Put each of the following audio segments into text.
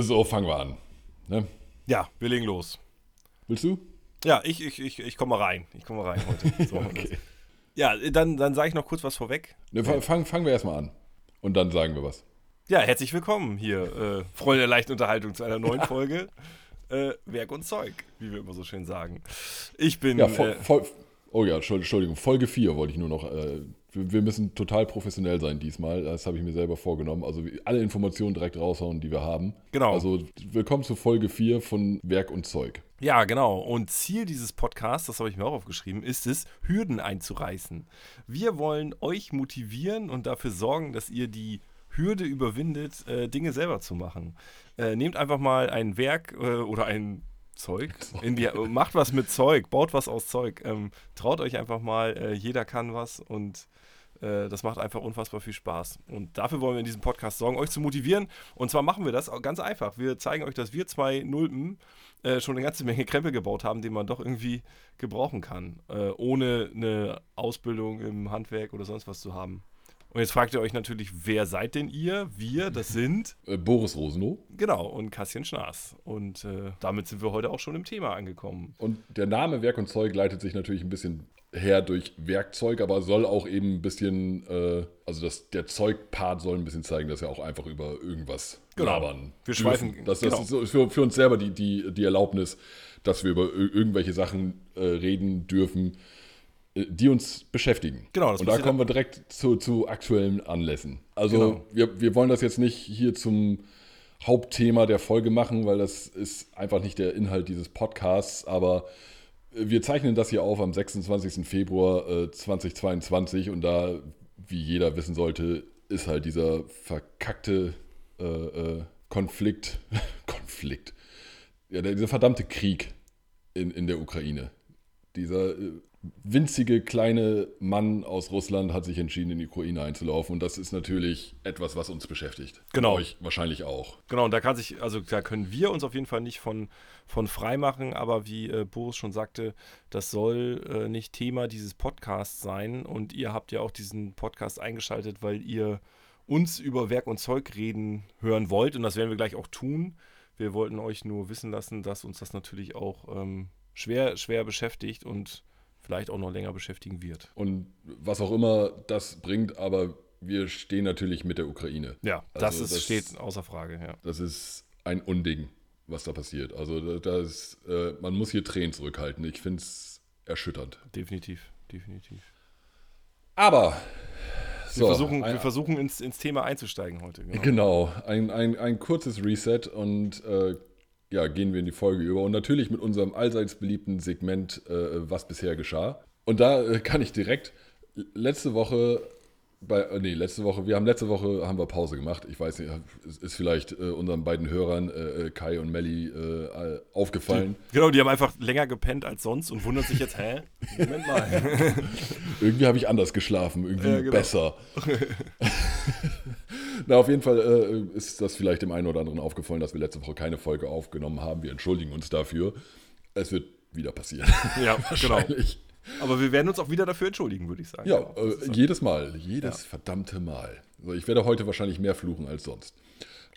So, fangen wir an. Ne? Ja, wir legen los. Willst du? Ja, ich, ich, ich, ich komme mal rein. Ich komme mal rein heute. So, Okay. Ja, dann, dann sage ich noch kurz was vorweg. Ne, fa- fang, fangen wir erstmal an. Und dann sagen wir was. Ja, herzlich willkommen hier, äh, Freunde der leichten Unterhaltung, zu einer neuen Folge äh, Werk und Zeug, wie wir immer so schön sagen. Ich bin. Ja, voll, äh, voll, oh ja, Entschuld- Entschuldigung, Folge 4 wollte ich nur noch. Äh, wir, müssen total professionell sein diesmal. Das habe ich mir selber vorgenommen. Also alle Informationen direkt raushauen, die wir haben. Genau. Also willkommen zu Folge 4 von Werk und Zeug. Ja, genau. Und Ziel dieses Podcasts, das habe ich mir auch aufgeschrieben, ist es, Hürden einzureißen. Wir wollen euch motivieren und dafür sorgen, dass ihr die Hürde überwindet, äh, Dinge selber zu machen. Äh, nehmt einfach mal ein Werk äh, oder ein Zeug, in die, macht was mit Zeug, baut was aus Zeug. Ähm, traut euch einfach mal, äh, jeder kann was und das macht einfach unfassbar viel Spaß. Und dafür wollen wir in diesem Podcast sorgen, euch zu motivieren. Und zwar machen wir das ganz einfach. Wir zeigen euch, dass wir zwei Nulpen äh, schon eine ganze Menge Krempel gebaut haben, den man doch irgendwie gebrauchen kann, äh, ohne eine Ausbildung im Handwerk oder sonst was zu haben. Und jetzt fragt ihr euch natürlich, wer seid denn ihr? Wir, das sind, Äh, Boris Rosenow. genau, und Kassian Schnaas. Und äh, damit sind wir heute auch schon im Thema angekommen. Und der Name Werk und Zeug leitet sich natürlich ein bisschen her durch Werkzeug, aber soll auch eben ein bisschen, äh, also das, der Zeugpart soll ein bisschen zeigen, dass wir auch einfach über irgendwas Genau. labern. Wir dürfen. schweifen- Das, das genau. ist für, für uns selber die, die, die Erlaubnis, dass wir über ir- irgendwelche Sachen äh, reden dürfen, die uns beschäftigen. Genau, das Und da kommen wir direkt zu, zu aktuellen Anlässen. Also Genau. wir, wir wollen das jetzt nicht hier zum Hauptthema der Folge machen, weil das ist einfach nicht der Inhalt dieses Podcasts, aber wir zeichnen das hier auf am 26. Februar äh, 2022 und da, wie jeder wissen sollte, ist halt dieser verkackte äh, äh, Konflikt, Konflikt, ja, der, dieser verdammte Krieg in, in der Ukraine. Dieser äh, winzige kleine Mann aus Russland hat sich entschieden, in die Ukraine einzulaufen und das ist natürlich etwas, was uns beschäftigt. Genau. Euch wahrscheinlich auch. Genau, und da kann sich, also da können wir uns auf jeden Fall nicht von, von frei machen, aber wie äh, Boris schon sagte, das soll äh, nicht Thema dieses Podcasts sein. Und ihr habt ja auch diesen Podcast eingeschaltet, weil ihr uns über Werk und Zeug reden hören wollt. Und das werden wir gleich auch tun. Wir wollten euch nur wissen lassen, dass uns das natürlich auch ähm, schwer, schwer beschäftigt und vielleicht auch noch länger beschäftigen wird. Und was auch immer das bringt, aber wir stehen natürlich mit der Ukraine. Ja, das, Also ist, das- steht außer Frage, ja. Das ist ein Unding, was da passiert. Also da, da ist, äh, man muss hier Tränen zurückhalten. Ich finde es erschütternd. Definitiv, definitiv. Aber Wir so, versuchen, ein, wir versuchen ins, ins Thema einzusteigen heute. Genau. genau, ein, ein, ein kurzes Reset und äh, ja, gehen wir in die Folge über. Und natürlich mit unserem allseits beliebten Segment, äh, was bisher geschah. Und da äh, kann ich direkt letzte Woche bei, äh, nee, letzte Woche, wir haben letzte Woche haben wir Pause gemacht. Ich weiß nicht, ist vielleicht äh, unseren beiden Hörern, äh, äh, Kai und Melli, äh, aufgefallen. Genau, die haben einfach länger gepennt als sonst und wundern sich jetzt, hä? Moment mal. Irgendwie habe ich anders geschlafen, irgendwie genau. besser. Na, auf jeden Fall äh, ist das vielleicht dem einen oder anderen aufgefallen, dass wir letzte Woche keine Folge aufgenommen haben. Wir entschuldigen uns dafür. Es wird wieder passieren. ja, genau. Wahrscheinlich. Aber wir werden uns auch wieder dafür entschuldigen, würde ich sagen. Ja, Genau. äh, jedes Mal, jedes verdammte Mal. Also ich werde heute wahrscheinlich mehr fluchen als sonst.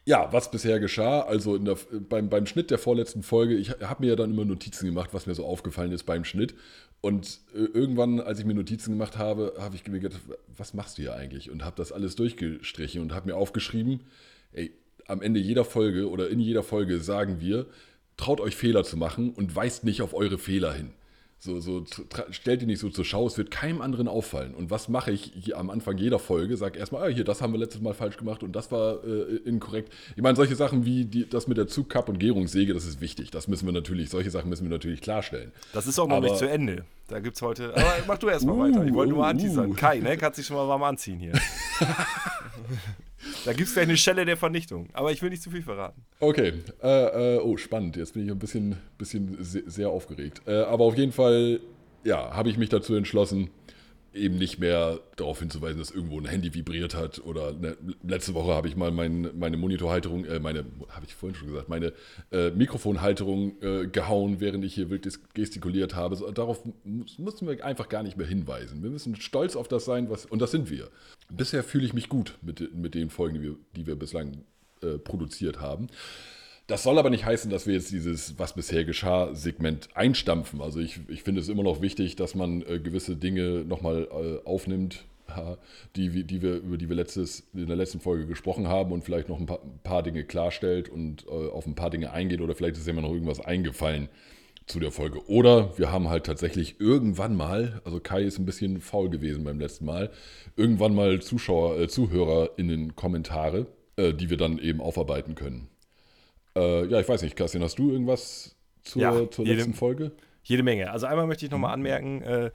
Ja, was bisher geschah, also der, beim, beim Schnitt der vorletzten Folge, ich habe mir ja dann immer Notizen gemacht, was mir so aufgefallen ist beim Schnitt. Und äh, irgendwann, als ich mir Notizen gemacht habe, habe ich mir gedacht, was machst du hier eigentlich? Und habe das alles durchgestrichen und habe mir aufgeschrieben, ey, am Ende jeder Folge oder in jeder Folge sagen wir, traut euch Fehler zu machen und weist nicht auf eure Fehler hin. So, so, stellt die nicht so zur Schau, es wird keinem anderen auffallen. Und was mache ich am Anfang jeder Folge? Sag erstmal, ah, hier, das haben wir letztes Mal falsch gemacht und das war äh, inkorrekt. Ich meine, solche Sachen wie die, das mit der Zugkapp und Gärungssäge, das ist wichtig. Das müssen wir natürlich, solche Sachen müssen wir natürlich klarstellen. Das ist auch noch Aber- nicht zu Ende. Da gibt es heute. Aber mach du erstmal Uh, weiter. Ich wollte nur uh, anteasern. uh. Kai, ne? Kannst dich schon mal warm anziehen hier. da gibt es gleich eine Schelle der Vernichtung. Aber ich will nicht zu viel verraten. Okay, äh, äh, oh, spannend. Jetzt bin ich ein bisschen, bisschen se- sehr aufgeregt. Äh, aber auf jeden Fall, ja, habe ich mich dazu entschlossen, eben nicht mehr darauf hinzuweisen, dass irgendwo ein Handy vibriert hat. Oder ne, letzte Woche habe ich mal mein, meine Monitorhalterung, äh, meine, habe ich vorhin schon gesagt, meine äh, Mikrofonhalterung äh, gehauen, während ich hier wild gestikuliert habe. So, darauf müssen wir einfach gar nicht mehr hinweisen. Wir müssen stolz auf das sein, was, und das sind wir. Bisher fühle ich mich gut mit, mit den Folgen, die wir, die wir bislang äh, produziert haben. Das soll aber nicht heißen, dass wir jetzt dieses Was bisher geschah Segment einstampfen. Also ich, ich finde es immer noch wichtig, dass man äh, gewisse Dinge nochmal äh, aufnimmt, die, die wir, über die wir letztes, in der letzten Folge gesprochen haben und vielleicht noch ein paar, ein paar Dinge klarstellt und äh, auf ein paar Dinge eingeht oder vielleicht ist ja immer noch irgendwas eingefallen zu der Folge. Oder wir haben halt tatsächlich irgendwann mal, also Kai ist ein bisschen faul gewesen beim letzten Mal, irgendwann mal Zuschauer, äh, Zuhörer in den Kommentare, äh, die wir dann eben aufarbeiten können. Äh, ja, ich weiß nicht, Kerstin, hast du irgendwas zur, ja, zur letzten Folge? Jede Menge. Also einmal möchte ich nochmal mhm. anmerken, äh,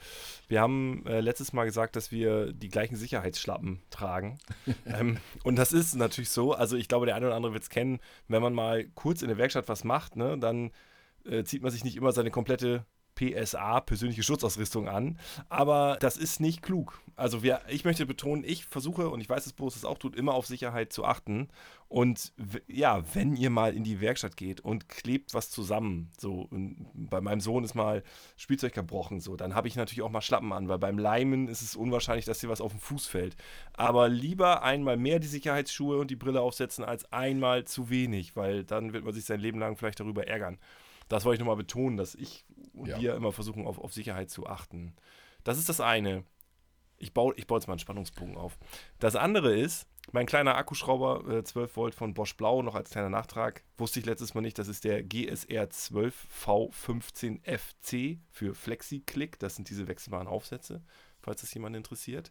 wir haben äh, letztes Mal gesagt, dass wir die gleichen Sicherheitsschlappen tragen. ähm, und das ist natürlich so. Also ich glaube, der eine oder andere wird es kennen, wenn man mal kurz in der Werkstatt was macht, ne, dann äh, zieht man sich nicht immer seine komplette PSA, persönliche Schutzausrüstung an. Aber das ist nicht klug. Also wir, ich möchte betonen, ich versuche, und ich weiß, dass Boris das auch tut, immer auf Sicherheit zu achten. Und ja, wenn ihr mal in die Werkstatt geht und klebt was zusammen, so bei meinem Sohn ist mal Spielzeug gebrochen, so, dann habe ich natürlich auch mal Schlappen an, weil beim Leimen ist es unwahrscheinlich, dass dir was auf den Fuß fällt. Aber lieber einmal mehr die Sicherheitsschuhe und die Brille aufsetzen, als einmal zu wenig, weil dann wird man sich sein Leben lang vielleicht darüber ärgern. Das wollte ich nochmal betonen, dass ich und ja. wir immer versuchen, auf, auf Sicherheit zu achten. Das ist das eine. Ich baue, ich baue jetzt mal einen Spannungsbogen auf. Das andere ist, mein kleiner Akkuschrauber, äh, 12 Volt von Bosch Blau, noch als kleiner Nachtrag, wusste ich letztes Mal nicht, das ist der GSR 12 V15FC für FlexiClick. Das sind diese wechselbaren Aufsätze, falls das jemand interessiert.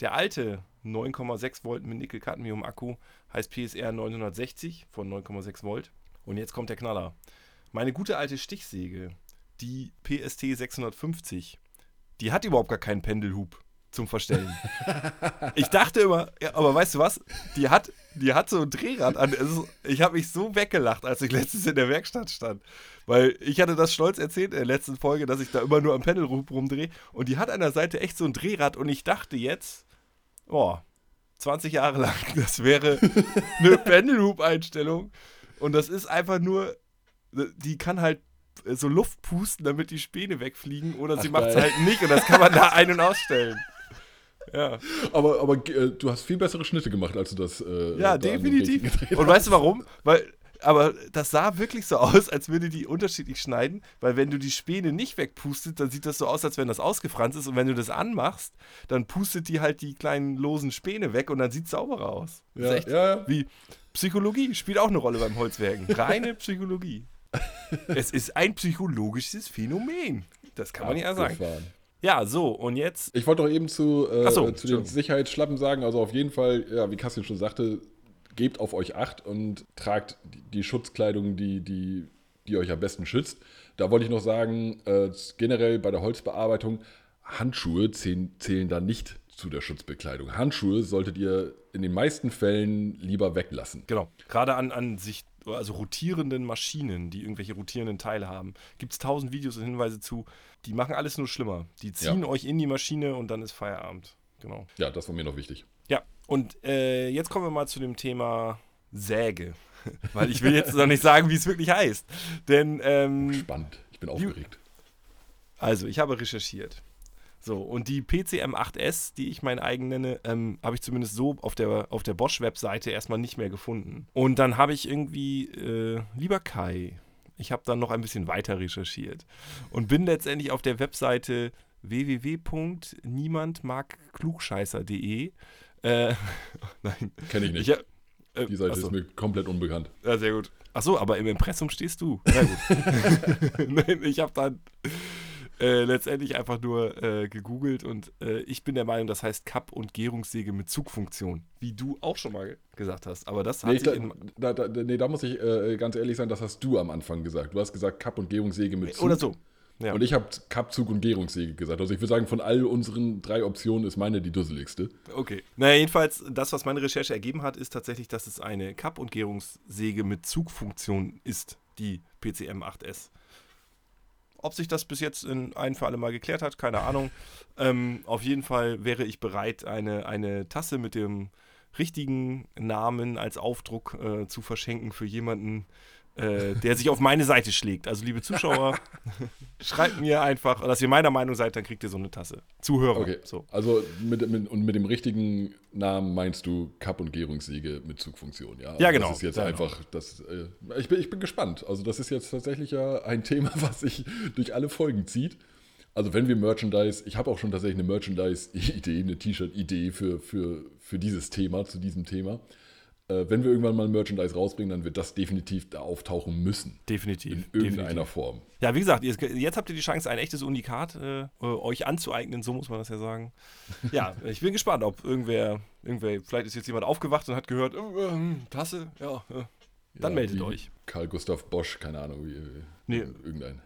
Der alte 9,6 Volt mit Nickel-Cadmium-Akku heißt PSR 960 von 9,6 Volt. Und jetzt kommt der Knaller. Meine gute alte Stichsäge, die PST 650, die hat überhaupt gar keinen Pendelhub zum Verstellen. ich dachte immer, ja, aber weißt du was? Die hat, die hat so ein Drehrad an. Also ich habe mich so weggelacht, als ich letztens in der Werkstatt stand. Weil ich hatte das stolz erzählt in der letzten Folge, dass ich da immer nur am Pendelhub rumdrehe. Und die hat an der Seite echt so ein Drehrad. Und ich dachte jetzt, oh, 20 Jahre lang, das wäre eine Pendelhub-Einstellung. Und das ist einfach nur die kann halt so Luft pusten, damit die Späne wegfliegen, oder Ach, sie macht es halt nicht und das kann man da ein- und ausstellen. Ja. Aber, aber äh, du hast viel bessere Schnitte gemacht, als du das. Äh, ja, da definitiv. Und weißt du warum? Weil, aber das sah wirklich so aus, als würde die unterschiedlich schneiden, weil wenn du die Späne nicht wegpustet, dann sieht das so aus, als wenn das ausgefranst ist. Und wenn du das anmachst, dann pustet die halt die kleinen losen Späne weg und dann sieht es sauberer aus. Ja, echt ja. wie Psychologie spielt auch eine Rolle beim Holzwerken. Reine Psychologie es ist ein psychologisches Phänomen. Das kann man ja sagen. Ja, so, und jetzt. Ich wollte doch eben zu, äh, so, zu den Sicherheitsschlappen sagen, also auf jeden Fall, ja, wie Kassin schon sagte, gebt auf euch Acht und tragt die Schutzkleidung, die, die, die euch am besten schützt. Da wollte ich noch sagen, äh, generell bei der Holzbearbeitung, Handschuhe zählen, zählen da nicht zu der Schutzbekleidung. Handschuhe solltet ihr in den meisten Fällen lieber weglassen. Genau. Gerade an, an sich also rotierenden Maschinen, die irgendwelche rotierenden Teile haben, gibt es tausend Videos und Hinweise zu. Die machen alles nur schlimmer. Die ziehen ja. euch in die Maschine und dann ist Feierabend. Genau. Ja, das war mir noch wichtig. Ja, und äh, jetzt kommen wir mal zu dem Thema Säge. Weil ich will jetzt noch nicht sagen, wie es wirklich heißt. Denn. Ähm, Spannend. Ich bin aufgeregt. Also, ich habe recherchiert. So, und die PCM 8S, die ich mein eigen nenne, ähm, habe ich zumindest so auf der, auf der Bosch-Webseite erstmal nicht mehr gefunden. Und dann habe ich irgendwie, äh, lieber Kai, ich habe dann noch ein bisschen weiter recherchiert und bin letztendlich auf der Webseite www.niemandmagklugscheißer.de. Äh, nein. Kenne ich nicht. Ich, äh, die Seite achso. ist mir komplett unbekannt. Ja, sehr gut. Achso, aber im Impressum stehst du. Sehr gut. nein, ich habe dann äh, letztendlich einfach nur äh, gegoogelt und äh, ich bin der Meinung, das heißt Kapp- und Gärungssäge mit Zugfunktion, wie du auch schon mal gesagt hast. Aber das hat nee, sich da, da, da, nee, da muss ich äh, ganz ehrlich sein, das hast du am Anfang gesagt. Du hast gesagt Kapp- und Gärungssäge mit Zug. Oder so. Ja. Und ich habe Kappzug und Gärungssäge gesagt. Also ich würde sagen, von all unseren drei Optionen ist meine die dusseligste. Okay. Naja, jedenfalls, das, was meine Recherche ergeben hat, ist tatsächlich, dass es eine Kapp- und Gärungssäge mit Zugfunktion ist, die PCM 8S. Ob sich das bis jetzt in ein für alle Mal geklärt hat, keine Ahnung. Ähm, auf jeden Fall wäre ich bereit, eine, eine Tasse mit dem richtigen Namen als Aufdruck äh, zu verschenken für jemanden, äh, der sich auf meine Seite schlägt. Also, liebe Zuschauer, schreibt mir einfach, dass ihr meiner Meinung seid, dann kriegt ihr so eine Tasse. Zuhörer. Okay. So. Also mit, mit, und mit dem richtigen Namen meinst du Cup- und Gärungssiege mit Zugfunktion, ja? Ja, genau. Das ist jetzt Ja, einfach, das, äh, ich, bin, ich bin gespannt. Also das ist jetzt tatsächlich ja ein Thema, was sich durch alle Folgen zieht. Also wenn wir Merchandise, ich habe auch schon tatsächlich eine Merchandise-Idee, eine T-Shirt-Idee für, für, für dieses Thema, zu diesem Thema. Äh, wenn wir irgendwann mal Merchandise rausbringen, dann wird das definitiv da auftauchen müssen. Definitiv. In irgendeiner definitiv. Form. Ja, wie gesagt, jetzt, habt ihr die Chance, ein echtes Unikat äh, euch anzueignen, so muss man das ja sagen. Ja, ich bin gespannt, ob irgendwer, irgendwer, vielleicht ist jetzt jemand aufgewacht und hat gehört, äh, äh, Tasse, ja, äh, dann Ja, meldet euch. Karl Gustav Bosch, keine Ahnung, wie, Nee. irgendein.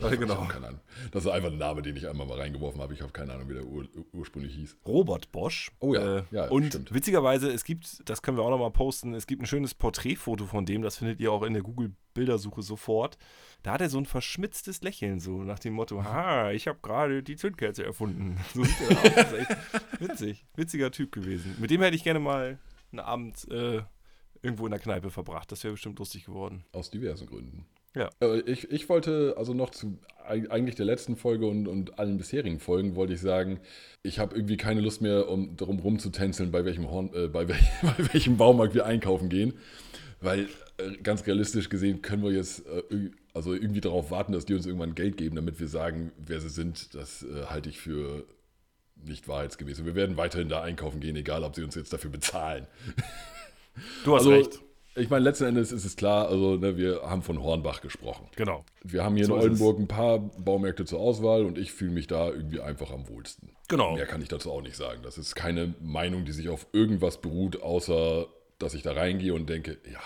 Ja, genau. Ich keine Ahnung. Das ist einfach ein Name, den ich einmal mal reingeworfen habe. Ich habe keine Ahnung, wie der ur ursprünglich hieß. Robert Bosch. Oh ja, Äh, ja, und stimmt. witzigerweise, es gibt, das können wir auch nochmal posten, es gibt ein schönes Porträtfoto von dem, das findet ihr auch in der Google-Bildersuche sofort. Da hat er so ein verschmitztes Lächeln, so nach dem Motto, ha, ich habe gerade die Zündkerze erfunden. So sieht er aus. Das ist echt witzig, witziger Typ gewesen. Mit dem hätte ich gerne mal einen Abend äh, irgendwo in der Kneipe verbracht. Das wäre bestimmt lustig geworden. Aus diversen Gründen. Ja. Äh, ich, ich wollte also noch zu eig- eigentlich der letzten Folge und, und allen bisherigen Folgen wollte ich sagen, ich habe irgendwie keine Lust mehr, um darum rumzutänzeln, bei welchem, Horn, äh, bei, wel bei welchem Baumarkt wir einkaufen gehen. Weil äh, ganz realistisch gesehen können wir jetzt äh, also irgendwie darauf warten, dass die uns irgendwann Geld geben, damit wir sagen, wer sie sind. Das äh, halte ich für nicht wahrheitsgemäß. Und wir werden weiterhin da einkaufen gehen, egal ob sie uns jetzt dafür bezahlen. Du hast Also, recht. Ich meine, letzten Endes ist es klar, also ne, wir haben von Hornbach gesprochen. Genau. Wir haben hier So in. Oldenburg ein paar Baumärkte zur Auswahl und ich fühle mich da irgendwie einfach am wohlsten. Genau. Mehr kann ich dazu auch nicht sagen. Das ist keine Meinung, die sich auf irgendwas beruht, außer dass ich da reingehe und denke, ja,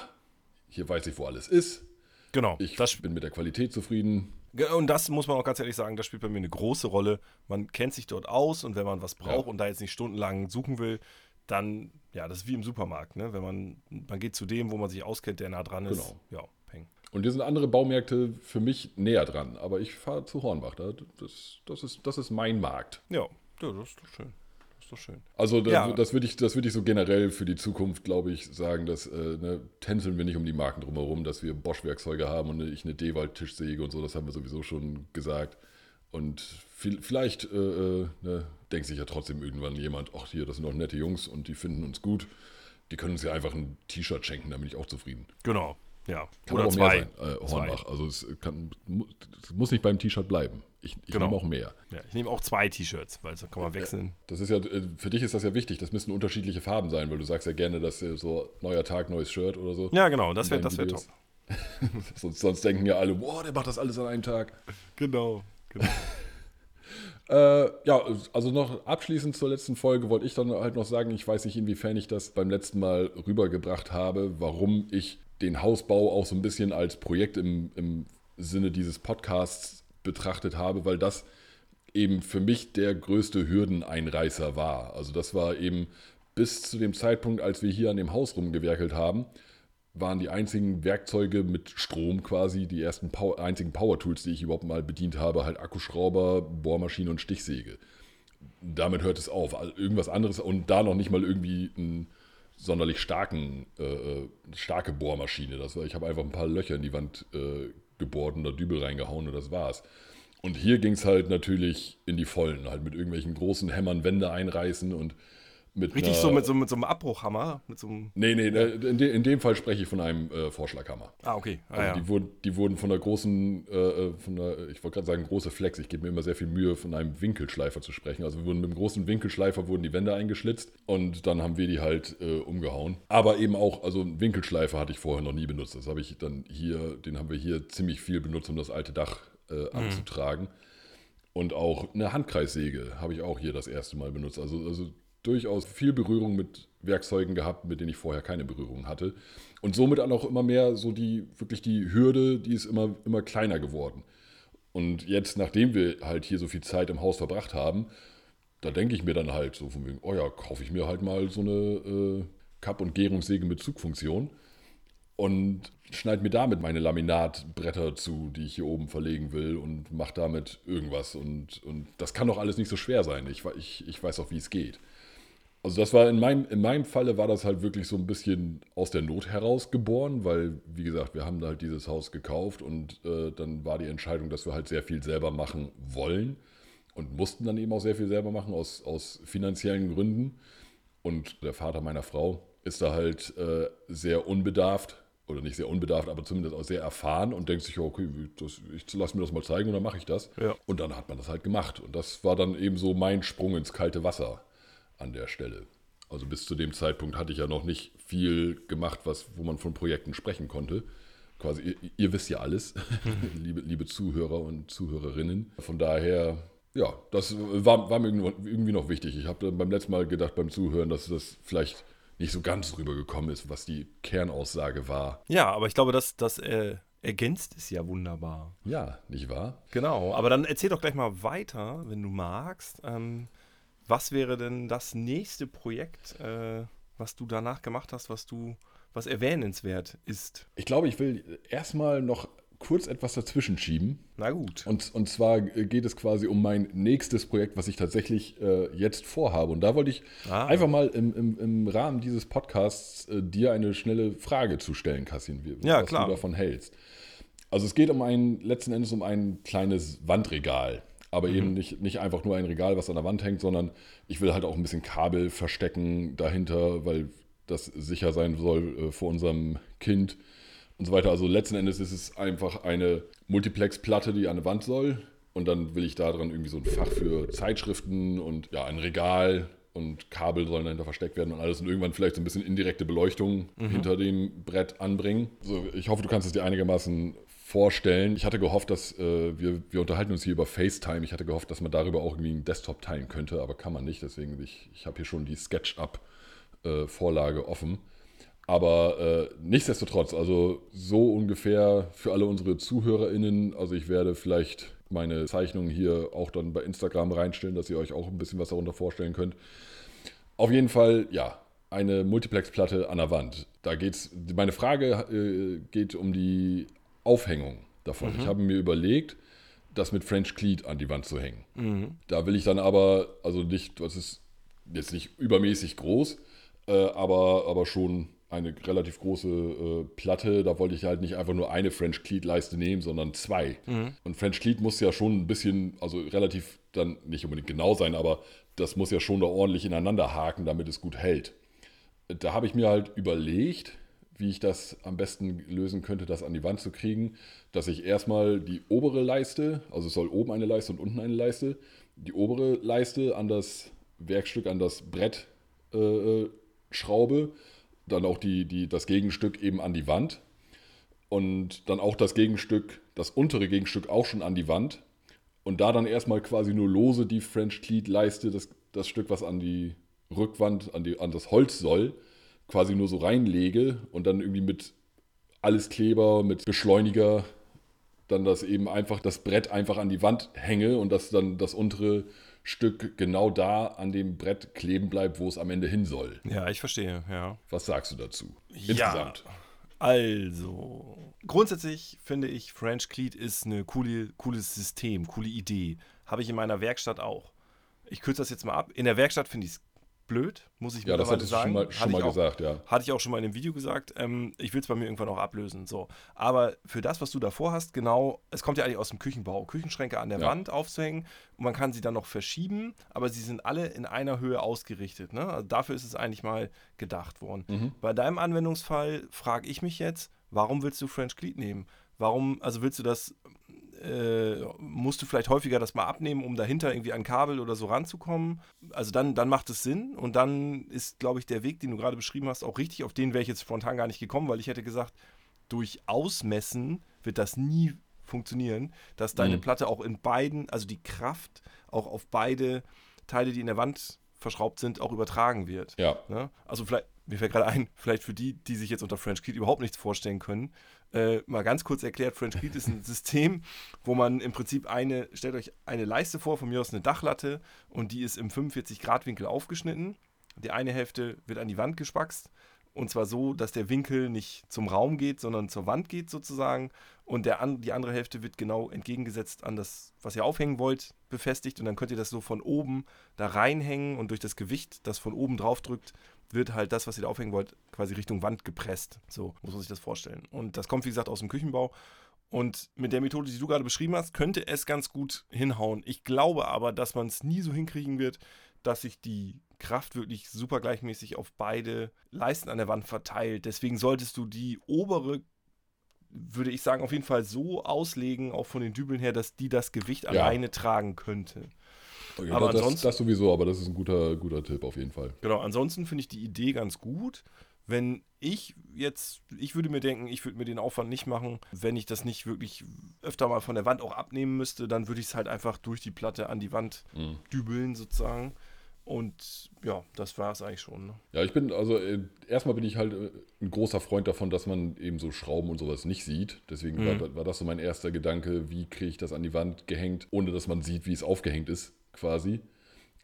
hier weiß ich, wo alles ist. Genau. Ich das bin mit der Qualität zufrieden. Und das muss man auch ganz ehrlich sagen, das spielt bei mir eine große Rolle. Man kennt sich dort aus und wenn man was braucht Ja. und da jetzt nicht stundenlang suchen will, dann, ja, das ist wie im Supermarkt, ne? Wenn man, man geht zu dem, wo man sich auskennt, der nah dran ist. Genau. Ja, peng. Und hier sind andere Baumärkte für mich näher dran. Aber ich fahre zu Hornbach. Da- Das, das, ist, das ist mein Markt. Ja, ja, das ist doch schön. Das ist doch schön. Also da, Ja. das würde ich, das würde ich so generell für die Zukunft, glaube ich, sagen, dass äh, ne, tänzeln wir nicht um die Marken drumherum, dass wir Bosch-Werkzeuge haben und ich eine Dewald-Tischsäge und so, das haben wir sowieso schon gesagt. Und vielleicht äh, äh, ne, denkt sich ja trotzdem irgendwann jemand, ach hier, das sind doch nette Jungs und die finden uns gut. Die können uns ja einfach ein T-Shirt schenken, da bin ich auch zufrieden. Genau. Ja. Kann Oder auch zwei. mehr sein, äh, Hornbach. Also es, kann, mu- es muss nicht beim T-Shirt bleiben. Ich, ich Genau. nehme auch mehr. Ja, ich nehme auch zwei T-Shirts, weil so kann man wechseln. Das ist ja, äh, für dich ist das ja wichtig. Das müssen unterschiedliche Farben sein, weil du sagst ja gerne, dass äh, so neuer Tag, neues Shirt oder so. Ja, genau, das wäre das wär top. Sonst, sonst denken ja alle, boah, der macht das alles an einem Tag. Genau. genau. Äh, ja, also noch abschließend zur letzten Folge wollte ich dann halt noch sagen, ich weiß nicht, inwiefern ich das beim letzten Mal rübergebracht habe, warum ich den Hausbau auch so ein bisschen als Projekt im, im Sinne dieses Podcasts betrachtet habe, weil das eben für mich der größte Hürdeneinreißer war. Also das war eben bis zu dem Zeitpunkt, als wir hier an dem Haus rumgewerkelt haben, waren die einzigen Werkzeuge mit Strom quasi, die ersten Power, einzigen Power-Tools, die ich überhaupt mal bedient habe, halt Akkuschrauber, Bohrmaschine und Stichsäge. Damit hört es auf. Also irgendwas anderes und da noch nicht mal irgendwie einen sonderlich starken, äh, äh, starke Bohrmaschine. Das war, ich habe einfach ein paar Löcher in die Wand äh, gebohrt und da Dübel reingehauen und das war's. Und hier ging es halt natürlich in die Vollen, halt mit irgendwelchen großen Hämmern Wände einreißen und Richtig einer- so mit, so mit so einem Abbruchhammer, mit so einem. Nee, nee, ne, in, de, in dem Fall spreche ich von einem äh, Vorschlaghammer. Ah, okay. Ah, Also ja. die, wurden, die wurden von der großen, äh, äh, von der, ich wollte gerade sagen große Flex, ich gebe mir immer sehr viel Mühe, von einem Winkelschleifer zu sprechen. Also wir wurden mit dem großen Winkelschleifer wurden die Wände eingeschlitzt und dann haben wir die halt äh, umgehauen. Aber eben auch, also einen Winkelschleifer hatte ich vorher noch nie benutzt. Das habe ich dann hier, den haben wir hier ziemlich viel benutzt, um das alte Dach äh, anzutragen. Und auch eine Handkreissäge habe ich auch hier das erste Mal benutzt. Also, also durchaus viel Berührung mit Werkzeugen gehabt, mit denen ich vorher keine Berührung hatte. Und somit dann auch immer mehr so die, wirklich die Hürde, die ist immer, immer kleiner geworden. Und jetzt, nachdem wir halt hier so viel Zeit im Haus verbracht haben, da denke ich mir dann halt so von wegen, oh ja, kaufe ich mir halt mal so eine äh, Kapp- und Gärungssäge mit Zugfunktion und schneide mir damit meine Laminatbretter zu, die ich hier oben verlegen will und mache damit irgendwas. Und, und das kann doch alles nicht so schwer sein. Ich, ich, ich weiß auch, wie es geht. Also das war in meinem, in meinem Falle war das halt wirklich so ein bisschen aus der Not heraus geboren, weil, wie gesagt, wir haben da halt dieses Haus gekauft und äh, dann war die Entscheidung, dass wir halt sehr viel selber machen wollen und mussten dann eben auch sehr viel selber machen aus, aus finanziellen Gründen. Und der Vater meiner Frau ist da halt äh, sehr unbedarft, oder nicht sehr unbedarft, aber zumindest auch sehr erfahren und denkt sich, okay, das, ich lasse mir das mal zeigen und dann mache ich das. Ja. Und dann hat man das halt gemacht. Und das war dann eben so mein Sprung ins kalte Wasser an der Stelle. Also bis zu dem Zeitpunkt hatte ich ja noch nicht viel gemacht, was, wo man von Projekten sprechen konnte. Quasi, ihr, ihr wisst ja alles, liebe, liebe Zuhörer und Zuhörerinnen. Von daher, ja, das war, war mir irgendwie noch wichtig. Ich habe beim letzten Mal gedacht beim Zuhören, dass das vielleicht nicht so ganz rübergekommen ist, was die Kernaussage war. Ja, aber ich glaube, das, das äh, ergänzt es ja wunderbar. Ja, nicht wahr? Genau, aber dann erzähl doch gleich mal weiter, wenn du magst. Ähm, was wäre denn das nächste Projekt, äh, was du danach gemacht hast, was du, was erwähnenswert ist? Ich glaube, ich will erstmal noch kurz etwas dazwischen schieben. Na gut. Und, und zwar geht es quasi um mein nächstes Projekt, was ich tatsächlich äh, jetzt vorhabe. Und da wollte ich ah. einfach mal im, im, im Rahmen dieses Podcasts äh, dir eine schnelle Frage zu stellen, Kassin, wie, ja, was klar. du davon hältst. Also es geht um ein, letzten Endes um ein kleines Wandregal. Aber mhm. eben nicht, nicht einfach nur ein Regal, was an der Wand hängt, sondern ich will halt auch ein bisschen Kabel verstecken dahinter, weil das sicher sein soll äh, vor unserem Kind und so weiter. Also letzten Endes ist es einfach eine Multiplex-Platte, die an eine Wand soll. Und dann will ich da dran irgendwie so ein Fach für Zeitschriften und ja, ein Regal und Kabel sollen dahinter versteckt werden und alles und irgendwann vielleicht so ein bisschen indirekte Beleuchtung mhm. hinter dem Brett anbringen. Also ich hoffe, du kannst es dir einigermaßen vorstellen. Ich hatte gehofft, dass äh, wir, wir unterhalten uns hier über FaceTime. Ich hatte gehofft, dass man darüber auch irgendwie einen Desktop teilen könnte, aber kann man nicht. Deswegen, ich, ich habe hier schon die SketchUp-Vorlage äh, offen. Aber äh, nichtsdestotrotz, also so ungefähr für alle unsere ZuhörerInnen, also ich werde vielleicht meine Zeichnungen hier auch dann bei Instagram reinstellen, dass ihr euch auch ein bisschen was darunter vorstellen könnt. Auf jeden Fall, ja, eine Multiplex-Platte an der Wand. Da geht's, meine Frage äh, geht um die Aufhängung davon. Mhm. Ich habe mir überlegt, das mit French Cleat an die Wand zu hängen. Mhm. Da will ich dann aber, also nicht, das ist jetzt nicht übermäßig groß, äh, aber, aber schon eine relativ große äh, Platte. Da wollte ich halt nicht einfach nur eine French Cleat Leiste nehmen, sondern zwei. Mhm. Und French Cleat muss ja schon ein bisschen, also relativ dann nicht unbedingt genau sein, aber das muss ja schon da ordentlich ineinander haken, damit es gut hält. Da habe ich mir halt überlegt, wie ich das am besten lösen könnte, das an die Wand zu kriegen, dass ich erstmal die obere Leiste, also es soll oben eine Leiste und unten eine Leiste, die obere Leiste an das Werkstück, an das Brett äh, äh schraube dann auch die, die, das Gegenstück eben an die Wand und dann auch das Gegenstück, das untere Gegenstück auch schon an die Wand und da dann erstmal quasi nur lose die French Cleat Leiste, das, das Stück, was an die Rückwand, an, die, an das Holz soll, quasi nur so reinlege und dann irgendwie mit alles Kleber, mit Beschleuniger dann das eben einfach, das Brett einfach an die Wand hänge und dass dann das untere Stück genau da an dem Brett kleben bleibt, wo es am Ende hin soll. Ja, ich verstehe, ja. Was sagst du dazu? Insgesamt. Ja, also, grundsätzlich finde ich, French Cleat ist ein coole, cooles System, coole Idee. Habe ich in meiner Werkstatt auch. Ich kürze das jetzt mal ab. In der Werkstatt finde ich es blöd, muss ich ja, das hattest sagen. Du schon mal, schon mal auch, gesagt, ja. Hatte ich auch schon mal in einem Video gesagt. Ähm, ich will es bei mir irgendwann auch ablösen. So. Aber für das, was du davor hast, genau, es kommt ja eigentlich aus dem Küchenbau. Küchenschränke an der ja. Wand aufzuhängen und man kann sie dann noch verschieben, aber sie sind alle in einer Höhe ausgerichtet. Ne? Also dafür ist es eigentlich mal gedacht worden. Mhm. Bei deinem Anwendungsfall frage ich mich jetzt, warum willst du French Cleat nehmen? Warum, also willst du das äh, musst du vielleicht häufiger das mal abnehmen, um dahinter irgendwie an Kabel oder so ranzukommen. Also dann, dann macht es Sinn und dann ist, glaube ich, der Weg, den du gerade beschrieben hast, auch richtig. Auf den wäre ich jetzt spontan gar nicht gekommen, weil ich hätte gesagt, durch Ausmessen wird das nie funktionieren, dass deine mhm. Platte auch in beiden, also die Kraft auch auf beide Teile, die in der Wand verschraubt sind, auch übertragen wird. Ja. Ne? Also vielleicht, mir fällt gerade ein, vielleicht für die, die sich jetzt unter French Kid überhaupt nichts vorstellen können, äh, mal ganz kurz erklärt, French Kid ist ein System, wo man im Prinzip eine, stellt euch eine Leiste vor, von mir aus eine Dachlatte und die ist im 45 Grad Winkel aufgeschnitten. Die eine Hälfte wird an die Wand gespackst Und zwar so, dass der Winkel nicht zum Raum geht, sondern zur Wand geht sozusagen. Und der an, die andere Hälfte wird genau entgegengesetzt an das, was ihr aufhängen wollt, befestigt. Und dann könnt ihr das so von oben da reinhängen und durch das Gewicht, das von oben drauf drückt, wird halt das, was ihr da aufhängen wollt, quasi Richtung Wand gepresst. So muss man sich das vorstellen. Und das kommt, wie gesagt, aus dem Küchenbau. Und mit der Methode, die du gerade beschrieben hast, könnte es ganz gut hinhauen. Ich glaube aber, dass man es nie so hinkriegen wird, dass sich die Kraft wirklich super gleichmäßig auf beide Leisten an der Wand verteilt. Deswegen solltest du die obere, würde ich sagen, auf jeden Fall so auslegen, auch von den Dübeln her, dass die das Gewicht ja. alleine tragen könnte. Okay, aber das, das, sowieso, aber das ist ein guter, guter Tipp auf jeden Fall. Genau, ansonsten finde ich die Idee ganz gut. Wenn ich jetzt, ich würde mir denken, ich würde mir den Aufwand nicht machen, wenn ich das nicht wirklich öfter mal von der Wand auch abnehmen müsste, dann würde ich es halt einfach durch die Platte an die Wand mhm. dübeln sozusagen. Und ja, das war es eigentlich schon. Ne? Ja, ich bin, also äh, erstmal bin ich halt äh, ein großer Freund davon, dass man eben so Schrauben und sowas nicht sieht. Deswegen mhm. war, war, das so mein erster Gedanke, wie kriege ich das an die Wand gehängt, ohne dass man sieht, wie es aufgehängt ist, quasi.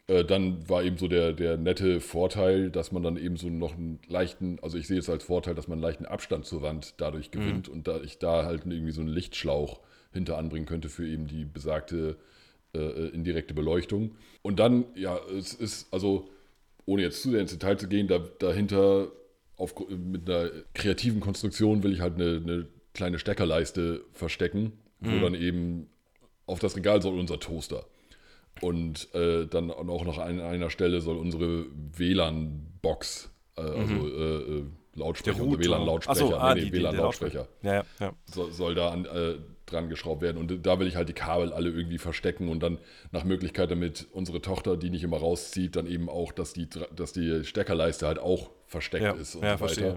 Äh, dann war eben so der, der nette Vorteil, dass man dann eben so noch einen leichten, also ich sehe es als Vorteil, dass man einen leichten Abstand zur Wand dadurch mhm. gewinnt mhm. und da ich da halt irgendwie so einen Lichtschlauch hinter anbringen könnte für eben die besagte äh, äh, indirekte Beleuchtung. Und dann, ja, es ist, also, ohne jetzt zu sehr ins Detail zu gehen, da, dahinter auf, mit einer kreativen Konstruktion will ich halt eine, eine kleine Steckerleiste verstecken, mhm. wo dann eben auf das Regal soll unser Toaster. Und äh, dann auch noch an einer Stelle soll unsere WLAN-Box, äh, also mhm. äh, Lautsprecher, unser WLAN-Lautsprecher, so, ah, nee, nee, WLAN-Lautsprecher, ja, ja. soll, soll da an, äh, dran geschraubt werden. Und da will ich halt die Kabel alle irgendwie verstecken und dann nach Möglichkeit, damit unsere Tochter, die nicht immer rauszieht, dann eben auch, dass die, dass die Steckerleiste halt auch versteckt ja, ist und ja, so weiter. Verstehe.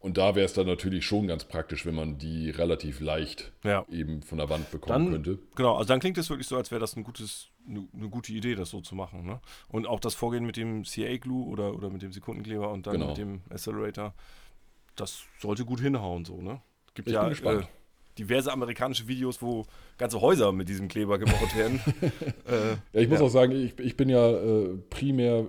Und da wäre es dann natürlich schon ganz praktisch, wenn man die relativ leicht ja. eben von der Wand bekommen dann, könnte. Genau, also dann klingt es wirklich so, als wäre das ein gutes, eine, eine, gute Idee, das so zu machen. Ne? Und auch das Vorgehen mit dem CA-Glue oder, oder mit dem Sekundenkleber und dann genau. mit dem Accelerator, das sollte gut hinhauen so, ne? Gibt ich ja, bin gespannt. Äh, diverse amerikanische Videos, wo ganze Häuser mit diesem Kleber gebaut werden. äh, ja, ich muss ja. auch sagen, ich, ich bin ja äh, primär,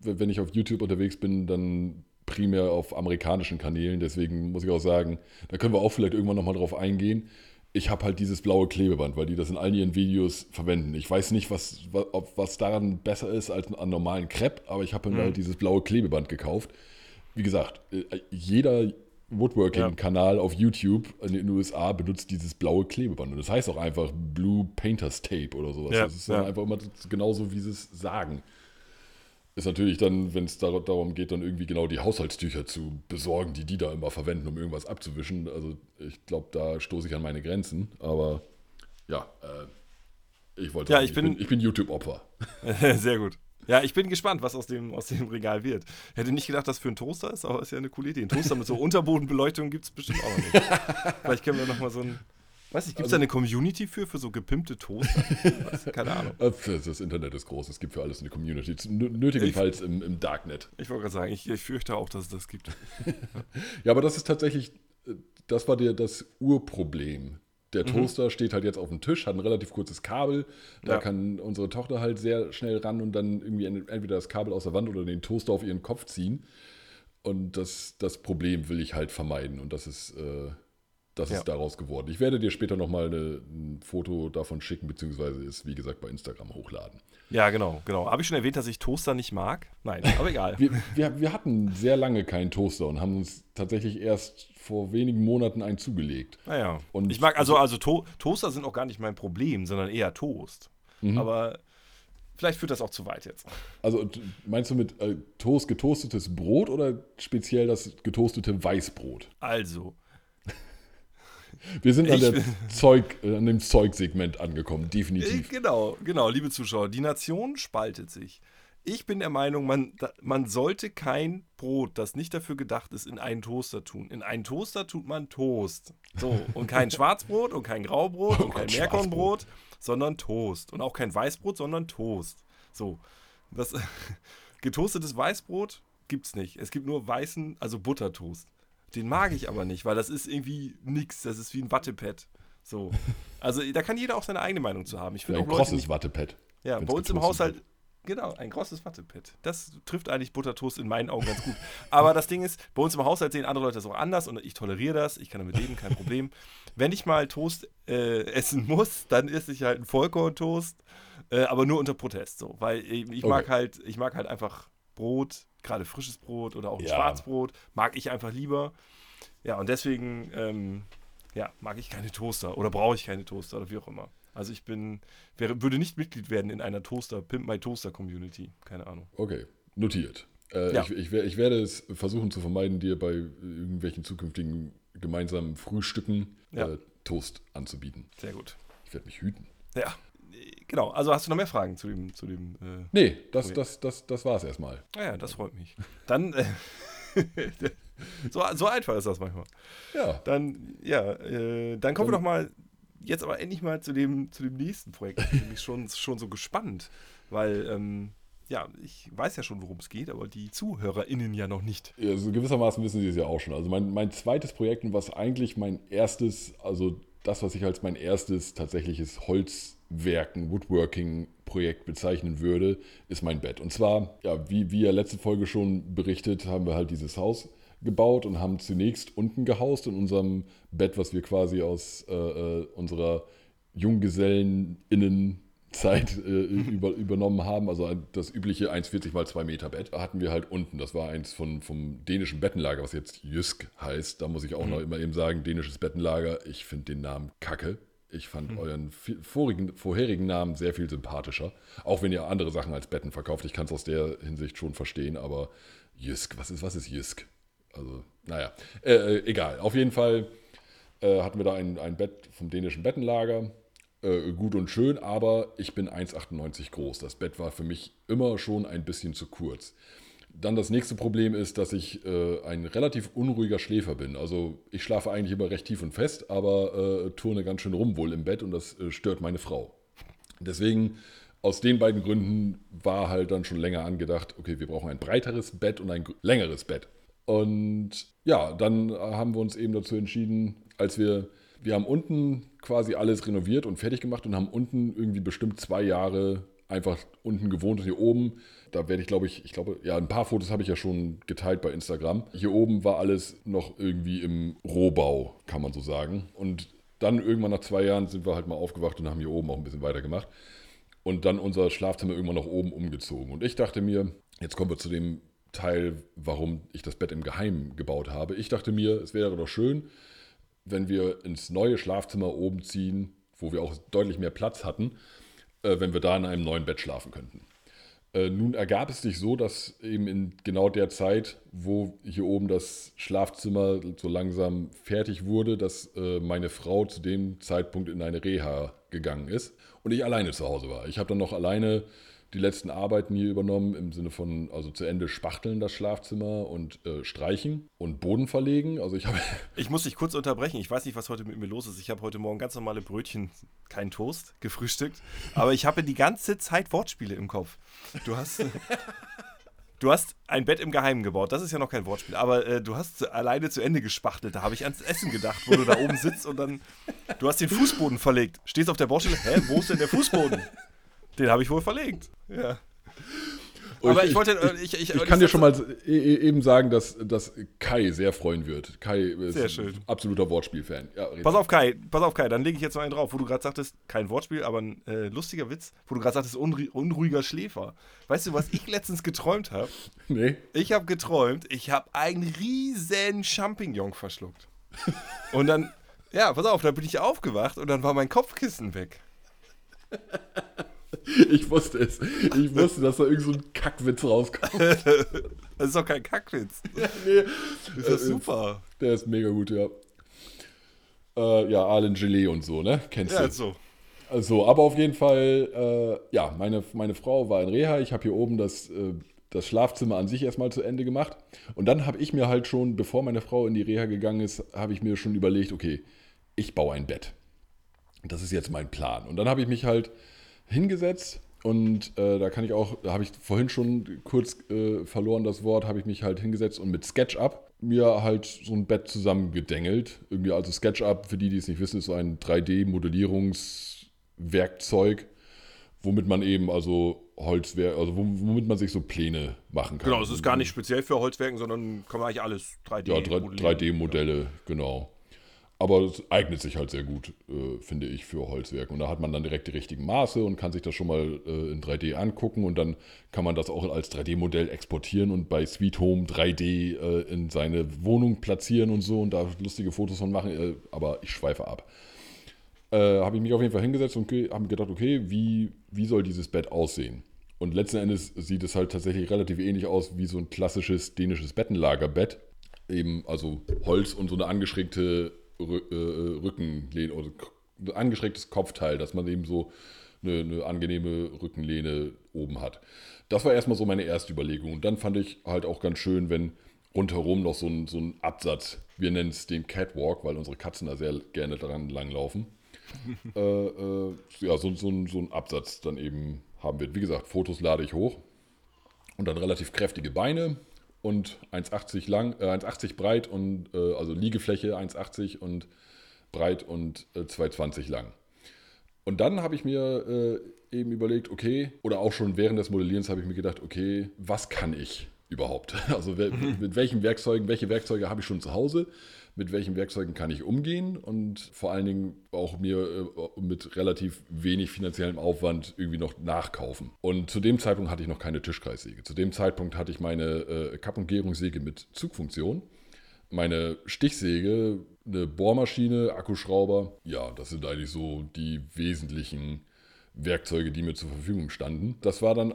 wenn ich auf YouTube unterwegs bin, dann primär auf amerikanischen Kanälen. Deswegen muss ich auch sagen, da können wir auch vielleicht irgendwann nochmal drauf eingehen. Ich habe halt dieses blaue Klebeband, weil die das in all ihren Videos verwenden. Ich weiß nicht, was, was, was daran besser ist als an normalen Crepe, aber ich habe mhm. halt dieses blaue Klebeband gekauft. Wie gesagt, äh, jeder Woodworking-Kanal ja. auf YouTube in den USA benutzt dieses blaue Klebeband. Und das heißt auch einfach Blue Painters Tape oder sowas. Ja, das ist dann ja. einfach immer genauso, wie sie es sagen. Ist natürlich dann, wenn es darum geht, dann irgendwie genau die Haushaltstücher zu besorgen, die die da immer verwenden, um irgendwas abzuwischen. Also ich glaube, da stoße ich an meine Grenzen. Aber ja, äh, ich wollte ja, ich, bin, ich bin, bin YouTube-Opfer. Sehr gut. Ja, ich bin gespannt, was aus dem, aus dem Regal wird. Hätte nicht gedacht, dass für ein Toaster ist, aber ist ja eine coole Idee. Ein Toaster mit so Unterbodenbeleuchtung gibt es bestimmt auch nicht. Vielleicht können wir nochmal so ein. Weiß nicht, gibt es also, da eine Community für, für so gepimpte Toaster? Keine Ahnung. Das Internet ist groß, es gibt für alles eine Community. Nötigenfalls im, im Darknet. Ich wollte gerade sagen, ich, ich, fürchte auch, dass es das gibt. ja, aber das ist tatsächlich, das war dir das Urproblem der mhm. Toaster mhm. steht halt jetzt auf dem Tisch, hat ein relativ kurzes Kabel. Da ja. kann unsere Tochter halt sehr schnell ran und dann irgendwie entweder das Kabel aus der Wand oder den Toaster auf ihren Kopf ziehen. Und das, das Problem will ich halt vermeiden. Und das ist, äh, das ja. ist daraus geworden. Ich werde dir später nochmal ein Foto davon schicken, beziehungsweise ist, wie gesagt, bei Instagram hochladen. Ja, genau, genau. Habe ich schon erwähnt, dass ich Toaster nicht mag? Nein, aber egal. wir, wir, wir hatten sehr lange keinen Toaster und haben uns tatsächlich erst vor wenigen Monaten einen zugelegt. Naja. Ah und ich mag, also, also to Toaster sind auch gar nicht mein Problem, sondern eher Toast. Mhm. Aber vielleicht führt das auch zu weit jetzt. Also meinst du mit äh, Toast getoastetes Brot oder speziell das getoastete Weißbrot? Also. Wir sind an, Zeug, äh, an dem Zeugsegment angekommen, definitiv. Genau, genau, liebe Zuschauer. Die Nation spaltet sich. Ich bin der Meinung, man, man sollte kein Brot, das nicht dafür gedacht ist, in einen Toaster tun. In einen Toaster tut man Toast. So, und kein Schwarzbrot und kein Graubrot oh und kein Meerkornbrot, sondern Toast. Und auch kein Weißbrot, sondern Toast. So, das getoastetes Weißbrot gibt es nicht. Es gibt nur weißen, also Buttertoast. Den mag ich aber nicht, weil das ist irgendwie nix. Das ist wie ein Wattepad. So. Also da kann jeder auch seine eigene Meinung zu haben. Ich finde ein auch Leute krosses Wattepad. Ja, bei uns im Haushalt Genau, ein großes Wattepad. Das trifft eigentlich Buttertoast in meinen Augen ganz gut. Aber das Ding ist, bei uns im Haushalt sehen andere Leute das auch anders und ich toleriere das. Ich kann damit leben, kein Problem. Wenn ich mal Toast äh, essen muss, dann esse ich halt einen Vollkorntoast, äh, aber nur unter Protest so, weil ich, ich mag Okay. halt, ich mag halt einfach Brot, gerade frisches Brot oder auch ein Ja. Schwarzbrot, mag ich einfach lieber. Ja, und deswegen, ähm, ja, mag ich keine Toaster oder brauche ich keine Toaster oder wie auch immer. Also ich bin, wäre, würde nicht Mitglied werden in einer Toaster, Pimp My Toaster Community. Keine Ahnung. Okay, notiert. Äh, Ja. ich, ich, ich werde es versuchen zu vermeiden, dir bei irgendwelchen zukünftigen gemeinsamen Frühstücken Ja. äh, Toast anzubieten. Sehr gut. Ich werde mich hüten. Ja, genau. Also hast du noch mehr Fragen zu dem, zu dem, äh, Nee, das, Okay. das, das, das war es erstmal. naja, das freut mich. Dann, äh, so, so einfach ist das manchmal. Ja, Dann, ja, äh, dann kommen wir doch mal jetzt aber endlich mal zu dem, zu dem nächsten Projekt. Ich bin nämlich schon, schon so gespannt, weil, ähm, ja, ich weiß ja schon, worum es geht, aber die ZuhörerInnen ja noch nicht. also gewissermaßen wissen Sie es ja auch schon. Also mein, mein zweites Projekt und was eigentlich mein erstes, also das, was ich als mein erstes tatsächliches Holzwerken, Woodworking-Projekt bezeichnen würde, ist mein Bett. Und zwar, ja, wie, wie ja letzte Folge schon berichtet, haben wir halt dieses Haus gebaut und haben zunächst unten gehaust in unserem Bett, was wir quasi aus äh, äh, unserer JunggesellenInnen-Zeit äh, über, übernommen haben. Also das übliche 1,40 mal 2 Meter Bett hatten wir halt unten. Das war eins von, vom dänischen Bettenlager, was jetzt Jysk heißt. Da muss ich auch noch immer eben sagen, dänisches Bettenlager. Ich finde den Namen kacke. Ich fand euren vi- vorigen, vorherigen Namen sehr viel sympathischer. Auch wenn ihr andere Sachen als Betten verkauft. Ich kann es aus der Hinsicht schon verstehen, aber Jysk, was ist, was ist Jysk? Also, naja, äh, äh, egal. Auf jeden Fall äh, hatten wir da ein, ein Bett vom dänischen Bettenlager. Äh, gut und schön, aber ich bin 1,98 groß. Das Bett war für mich immer schon ein bisschen zu kurz. Dann das nächste Problem ist, dass ich äh, ein relativ unruhiger Schläfer bin. Also ich schlafe eigentlich immer recht tief und fest, aber äh, turne ganz schön rum wohl im Bett und das äh, stört meine Frau. Deswegen, aus den beiden Gründen war halt dann schon länger angedacht, okay, wir brauchen ein breiteres Bett und ein längeres Bett. Und ja, dann haben wir uns eben dazu entschieden, als wir, wir haben unten quasi alles renoviert und fertig gemacht und haben unten irgendwie bestimmt zwei Jahre einfach unten gewohnt und hier oben, da werde ich glaube ich, ich glaube, ja, ein paar Fotos habe ich ja schon geteilt bei Instagram. Hier oben war alles noch irgendwie im Rohbau, kann man so sagen. Und dann irgendwann nach zwei Jahren sind wir halt mal aufgewacht und haben hier oben auch ein bisschen weitergemacht und dann unser Schlafzimmer irgendwann nach oben umgezogen. Und ich dachte mir, jetzt kommen wir zu dem Teil, warum ich das Bett im Geheimen gebaut habe. Ich dachte mir, es wäre doch schön, wenn wir ins neue Schlafzimmer oben ziehen, wo wir auch deutlich mehr Platz hatten, äh, wenn wir da in einem neuen Bett schlafen könnten. Äh, nun ergab es sich so, dass eben in genau der Zeit, wo hier oben das Schlafzimmer so langsam fertig wurde, dass äh, meine Frau zu dem Zeitpunkt in eine Reha gegangen ist und ich alleine zu Hause war. Ich habe dann noch alleine die letzten Arbeiten hier übernommen, im Sinne von, also zu Ende spachteln das Schlafzimmer und äh, streichen und Boden verlegen. Also ich habe Ich muss dich kurz unterbrechen. Ich weiß nicht, was heute mit mir los ist. Ich habe heute Morgen ganz normale Brötchen, kein Toast, gefrühstückt. Aber ich habe die ganze Zeit Wortspiele im Kopf. Du hast. Du hast ein Bett im Geheimen gebaut. Das ist ja noch kein Wortspiel. Aber äh, du hast alleine zu Ende gespachtelt. Da habe ich ans Essen gedacht, wo du da oben sitzt und dann. Du hast den Fußboden verlegt. Stehst auf der Baustelle. Hä, wo ist denn der Fußboden? Den habe ich wohl verlegt. Ja. Aber ich wollte. äh, Ich, ich, Ich kann dir schon mal e- e- eben sagen, dass, dass Kai sehr freuen wird. Kai ist Sehr schön. absoluter Wortspiel-Fan. Ja, Pass auf, Kai, pass auf, Kai, dann lege ich jetzt noch einen drauf, wo du gerade sagtest, kein Wortspiel, aber ein äh, lustiger Witz, wo du gerade sagtest, unru unruhiger Schläfer. Weißt du, was ich letztens geträumt habe? Nee. Ich habe geträumt, ich habe einen riesen Champignon verschluckt. Und dann, ja, pass auf, dann bin ich aufgewacht und dann war mein Kopfkissen weg. Ich wusste es. Ich wusste, dass da irgend so ein Kackwitz rauskommt. Das ist doch kein Kackwitz. nee. Das ist super. Der ist mega gut, ja. Äh, ja, Arlen Gelee und so, ne? Kennst Ja, du? so. Also, aber auf jeden Fall, äh, ja, meine, meine Frau war in Reha. Ich habe hier oben das, äh, das Schlafzimmer an sich erstmal zu Ende gemacht. Und dann habe ich mir halt schon, bevor meine Frau in die Reha gegangen ist, habe ich mir schon überlegt, okay, ich baue ein Bett. Das ist jetzt mein Plan. Und dann habe ich mich halt hingesetzt und äh, da kann ich auch, da habe ich vorhin schon kurz äh, verloren das Wort, habe ich mich halt hingesetzt und mit SketchUp mir halt so ein Bett zusammengedengelt. Irgendwie, also SketchUp, für die, die es nicht wissen, ist so ein 3D-Modellierungswerkzeug, womit man eben also Holzwerk, also womit man sich so Pläne machen kann. Genau, es ist gar nicht speziell für Holzwerken, sondern kann man eigentlich alles 3D Ja, 3D-Modelle, genau. Aber es eignet sich halt sehr gut, äh, finde ich, für Holzwerk. Und da hat man dann direkt die richtigen Maße und kann sich das schon mal äh, in 3D angucken. Und dann kann man das auch als 3D-Modell exportieren und bei Sweet Home 3D äh, in seine Wohnung platzieren und so und da lustige Fotos von machen. Äh, aber ich schweife ab. Äh, habe ich mich auf jeden Fall hingesetzt und habe mir gedacht, okay, wie, wie soll dieses Bett aussehen? Und letzten Endes sieht es halt tatsächlich relativ ähnlich aus wie so ein klassisches dänisches Bettenlagerbett. Eben also Holz und so eine angeschrägte Rückenlehne oder ein angeschrägtes Kopfteil, dass man eben so eine, eine, angenehme Rückenlehne oben hat. Das war erstmal so meine erste Überlegung. Und dann fand ich halt auch ganz schön, wenn rundherum noch so ein, so ein Absatz, wir nennen es den Catwalk, weil unsere Katzen da sehr gerne dran langlaufen, äh, äh, ja, so, so, so ein Absatz dann eben haben wird. Wie gesagt, Fotos lade ich hoch und dann relativ kräftige Beine, und 1,80 lang, äh, 1,80 breit und äh, also Liegefläche 1,80 und breit und äh, 2,20 lang. Und dann habe ich mir äh, eben überlegt, okay, oder auch schon während des Modellierens habe ich mir gedacht, okay, was kann ich überhaupt? Also mit welchen Werkzeugen, welche Werkzeuge habe ich schon zu Hause? Mit welchen Werkzeugen kann ich umgehen und vor allen Dingen auch mir äh, mit relativ wenig finanziellem Aufwand irgendwie noch nachkaufen. Und zu dem Zeitpunkt hatte ich noch keine Tischkreissäge. Zu dem Zeitpunkt hatte ich meine äh, Kapp- und Gärungssäge mit Zugfunktion, meine Stichsäge, eine Bohrmaschine, Akkuschrauber. Ja, das sind eigentlich so die wesentlichen Werkzeuge, die mir zur Verfügung standen. Das war dann, äh,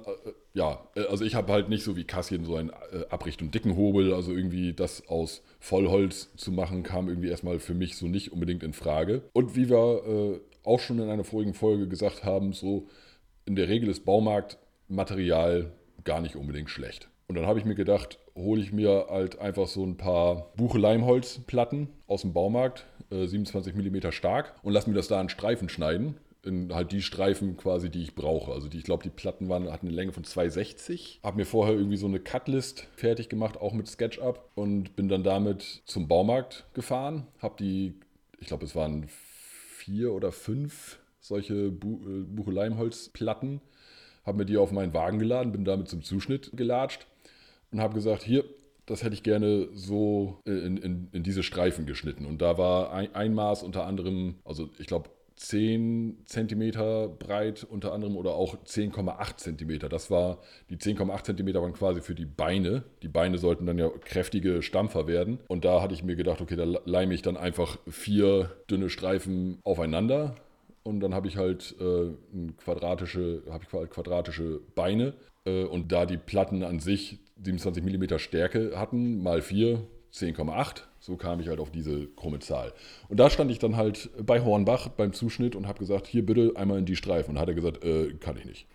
ja, äh, also ich habe halt nicht so wie Kassien so einen äh, Abricht- und dicken Hobel, also irgendwie das aus Vollholz zu machen, kam irgendwie erstmal für mich so nicht unbedingt in Frage. Und wie wir äh, auch schon in einer vorigen Folge gesagt haben, so in der Regel ist Baumarktmaterial gar nicht unbedingt schlecht. Und dann habe ich mir gedacht, hole ich mir halt einfach so ein paar Buche-Leimholzplatten aus dem Baumarkt, äh, 27 mm stark, und lass mir das da in Streifen schneiden in halt die Streifen quasi, die ich brauche. Also die, ich glaube, die Platten waren, hatten eine Länge von 2,60. Habe mir vorher irgendwie so eine Cutlist fertig gemacht, auch mit SketchUp und bin dann damit zum Baumarkt gefahren. Habe die, ich glaube, es waren vier oder fünf solche Bu äh, Bucheleimholzplatten. Habe mir die auf meinen Wagen geladen, bin damit zum Zuschnitt gelatscht und habe gesagt, hier, das hätte ich gerne so in, in, in, diese Streifen geschnitten. Und da war ein, ein Maß unter anderem, also ich glaube 10 cm breit unter anderem oder auch 10,8 cm. Das war, die 10,8 cm waren quasi für die Beine. Die Beine sollten dann ja kräftige Stampfer werden. Und da hatte ich mir gedacht, okay, da leime ich dann einfach vier dünne Streifen aufeinander. Und dann habe ich halt äh, quadratische, habe ich quadratische Beine. Äh, und da die Platten an sich 27 mm Stärke hatten, mal 4, 10,8 so kam ich halt auf diese krumme Zahl. Und da stand ich dann halt bei Hornbach beim Zuschnitt und habe gesagt, hier bitte einmal in die Streifen. Und hat er gesagt, äh, kann ich nicht.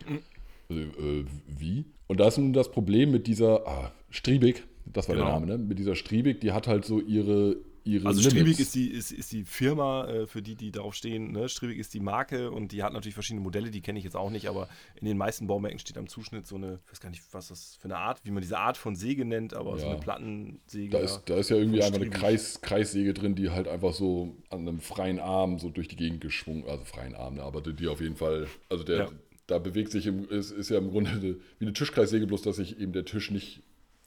Also, äh, wie? Und da ist nun das Problem mit dieser ah, Striebig, das war genau. der Name, ne? Mit dieser Striebig, die hat halt so ihre ihre Also Limits. ist die, ist, ist die Firma, äh, für die, die darauf stehen. Ne? Striebig ist die Marke und die hat natürlich verschiedene Modelle, die kenne ich jetzt auch nicht, aber in den meisten Baumärkten steht am Zuschnitt so eine, ich weiß gar nicht, was das für eine Art, wie man diese Art von Säge nennt, aber ja. so eine Plattensäge. Da ist, da ist ja irgendwie einfach eine Kreis, Kreissäge drin, die halt einfach so an einem freien Arm so durch die Gegend geschwungen, also freien Arm, ne? aber die auf jeden Fall, also der, ja. da bewegt sich, im, ist, ist ja im Grunde wie eine Tischkreissäge, bloß dass sich eben der Tisch nicht